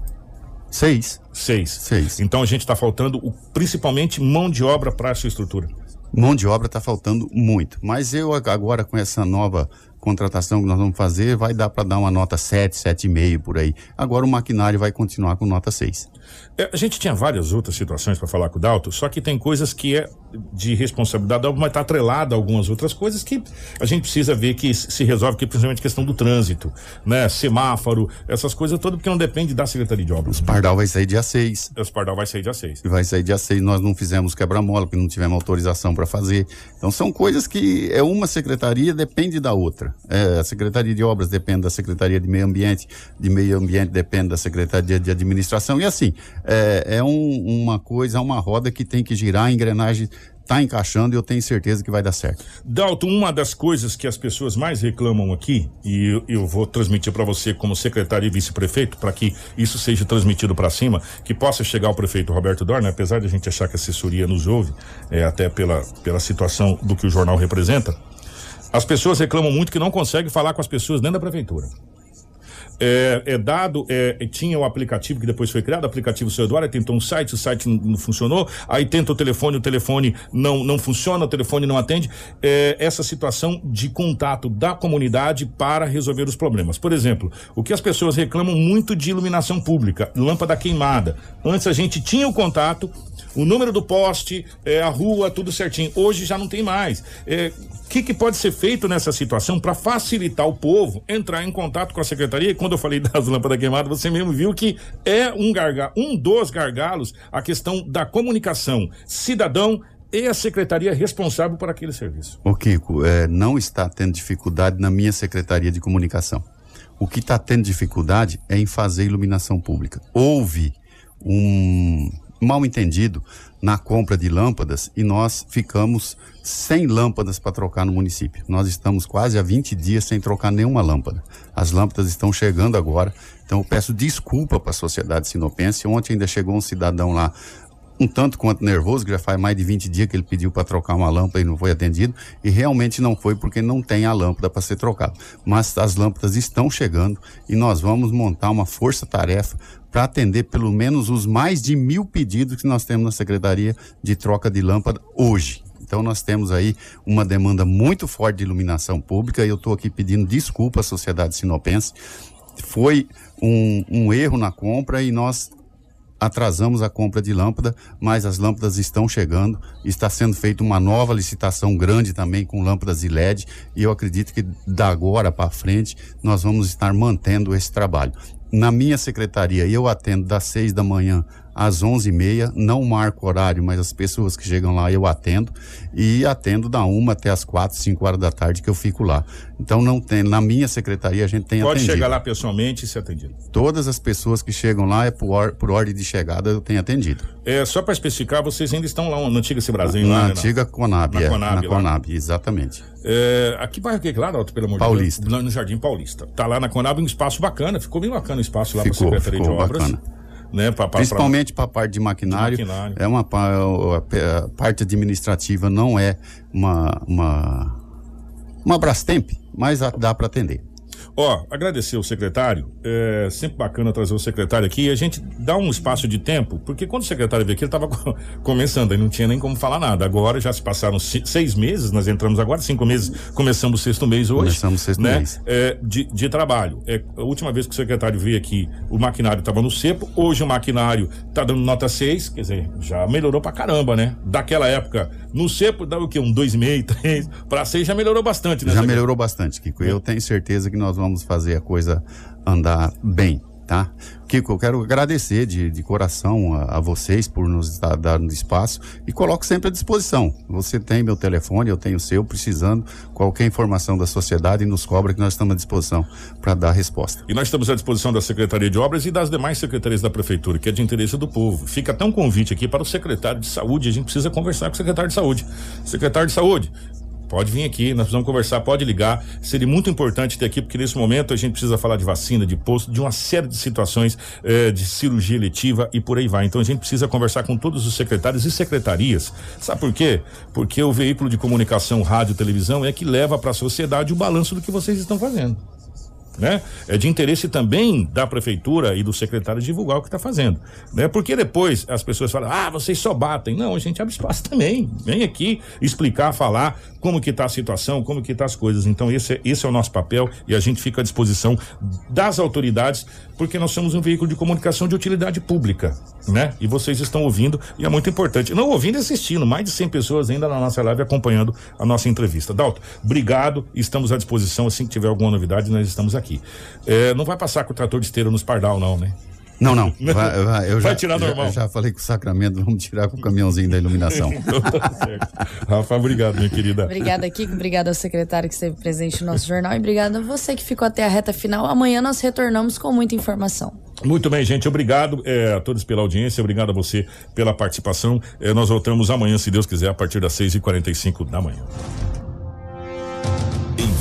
Seis. Seis. Seis. Então a gente está faltando o, principalmente mão de obra para a sua estrutura. Mão de obra está faltando muito. Mas eu agora com essa nova contratação que nós vamos fazer, vai dar para dar uma nota 7, 7,5 por aí. Agora o maquinário vai continuar com nota 6. É, a gente tinha várias outras situações para falar com o Dalto, só que tem coisas que é de responsabilidade, mas está atrelada a algumas outras coisas que a gente precisa ver que se resolve, que principalmente a questão do trânsito, né? Semáforo, essas coisas todas, porque não depende da Secretaria de Obras. Os Pardal vai sair dia 6. Os Pardal vai sair dia 6. Vai sair dia 6, nós não fizemos quebra-mola, porque não tivemos autorização para fazer. Então são coisas que é uma secretaria depende da outra. É, a Secretaria de Obras depende da Secretaria de Meio Ambiente, de Meio Ambiente depende da Secretaria de Administração, e assim, é, é um, uma coisa, uma roda que tem que girar, a engrenagem está encaixando e eu tenho certeza que vai dar certo. Dalton, uma das coisas que as pessoas mais reclamam aqui, e eu, eu vou transmitir para você como secretário e vice-prefeito, para que isso seja transmitido para cima, que possa chegar ao prefeito Roberto Dorna, apesar de a gente achar que a assessoria nos ouve, é, até pela, pela situação do que o jornal representa, as pessoas reclamam muito que não conseguem falar com as pessoas dentro da prefeitura é, é dado, é, tinha o aplicativo que depois foi criado, o aplicativo seu Eduardo, tentou um site, o site não, não, funcionou, aí tenta o telefone, o telefone não, não funciona, o telefone não atende. É, essa situação de contato da comunidade para resolver os problemas. Por exemplo, o que as pessoas reclamam muito de iluminação pública, lâmpada queimada. Antes a gente tinha o contato, o número do poste, é, a rua, tudo certinho. Hoje já não tem mais. O que, que pode ser feito nessa situação para facilitar o povo entrar em contato com a secretaria e quando eu falei (laughs) das lâmpadas queimadas, você mesmo viu que é um um dos gargalos, a questão da comunicação cidadão e a secretaria responsável por aquele serviço. O Kiko, é, não está tendo dificuldade na minha secretaria de comunicação. O que está tendo dificuldade é em fazer iluminação pública. Houve um mal entendido na compra de lâmpadas e nós ficamos sem lâmpadas para trocar no município. Nós estamos quase há 20 dias sem trocar nenhuma lâmpada. As lâmpadas estão chegando agora, então eu peço desculpa para a sociedade sinopense. Ontem ainda chegou um cidadão lá um tanto quanto nervoso, que já faz mais de 20 dias que ele pediu para trocar uma lâmpada e não foi atendido, e realmente não foi porque não tem a lâmpada para ser trocada. Mas as lâmpadas estão chegando e nós vamos montar uma força-tarefa para atender pelo menos os mais de mil pedidos que nós temos na Secretaria de troca de lâmpada hoje. Então nós temos aí uma demanda muito forte de iluminação pública e eu estou aqui pedindo desculpa à sociedade sinopense. Foi um, um erro na compra e nós atrasamos a compra de lâmpada, mas as lâmpadas estão chegando. Está sendo feita uma nova licitação grande também com lâmpadas de LED e eu acredito que da agora para frente nós vamos estar mantendo esse trabalho. Na minha secretaria eu atendo das seis da manhã às onze e meia, não marco horário, mas as pessoas que chegam lá eu atendo e atendo da uma até as quatro, cinco horas da tarde que eu fico lá. Então não tem, na minha secretaria a gente tem Pode atendido. chegar lá pessoalmente e ser atendido. Todas as pessoas que chegam lá é por, or, por ordem de chegada eu tenho atendido. É, só para especificar, vocês ainda estão lá na antiga Cebrazinho, Na lá, né, antiga Conab, Na é, Conab, na lá. Conab, exatamente. É, aqui bairro que é lá, Dalton, pelo amor Paulista. de Deus? No Jardim Paulista. Tá lá na Conab um espaço bacana, ficou bem bacana o espaço lá para a Secretaria ficou de Obras. bacana. Né, pra, pra, Principalmente para a parte de maquinário, De maquinário. é uma a, parte administrativa não é uma uma uma Brastemp, mas dá para atender. Ó, agradecer o secretário. É sempre bacana trazer o secretário aqui e a gente dá um espaço de tempo, porque quando o secretário veio aqui, ele estava (laughs) começando, aí não tinha nem como falar nada. Agora já se passaram se- seis meses, nós entramos agora, cinco meses, começamos o sexto mês hoje. Começamos o sexto né? mês. É, de, de trabalho. É, a última vez que o secretário veio aqui, o maquinário estava no cepo, hoje o maquinário tá dando nota 6, quer dizer, já melhorou pra caramba, né? Daquela época, no cepo dava o quê? Um 2,5, 3, (laughs) pra 6 já melhorou bastante, né? Já secretário? melhorou bastante, Kiko. Eu tenho certeza que nós vamos fazer a coisa andar bem, tá? Kiko, eu quero agradecer de, de coração a, a vocês por nos estar dando espaço e coloco sempre à disposição. Você tem meu telefone, eu tenho o seu, precisando qualquer informação da sociedade, nos cobra que nós estamos à disposição para dar resposta. E nós estamos à disposição da Secretaria de Obras e das demais secretarias da Prefeitura, que é de interesse do povo. Fica até um convite aqui para o secretário de Saúde. A gente precisa conversar com o secretário de Saúde. Secretário de Saúde, pode vir aqui, nós precisamos conversar, pode ligar. Seria muito importante ter aqui, porque nesse momento a gente precisa falar de vacina, de posto, de uma série de situações eh, de cirurgia letiva e por aí vai. Então a gente precisa conversar com todos os secretários e secretarias. Sabe por quê? Porque o veículo de comunicação, rádio, televisão é que leva para a sociedade o balanço do que vocês estão fazendo né? É de interesse também da prefeitura e do secretário divulgar o que está fazendo, né? Porque depois as pessoas falam, ah, vocês só batem. Não, a gente abre espaço também. Vem aqui explicar, falar como que está a situação, como que tá as coisas. Então esse é, esse é o nosso papel e a gente fica à disposição das autoridades, porque nós somos um veículo de comunicação de utilidade pública, né? E vocês estão ouvindo e é muito importante. Não ouvindo e assistindo, mais de 100 pessoas ainda na nossa live acompanhando a nossa entrevista. Dalton, obrigado, estamos à disposição. Assim que tiver alguma novidade, nós estamos aqui. É, não vai passar com o trator de esteira nos pardal, não, né? Não, não. Vai, vai, eu Vai já, tirar já- normal. Já, falei com o Sacramento, vamos tirar com o caminhãozinho da iluminação. Então (laughs) tá certo. Rafa, obrigado, minha querida. Obrigada, Kiko. Obrigada ao secretário que esteve presente no nosso jornal. E obrigada a você que ficou até a reta final. Amanhã nós retornamos com muita informação. Muito bem, gente. Obrigado é, a todos pela audiência. Obrigado a você pela participação. É, nós voltamos amanhã, se Deus quiser, a partir das 6h45 da manhã.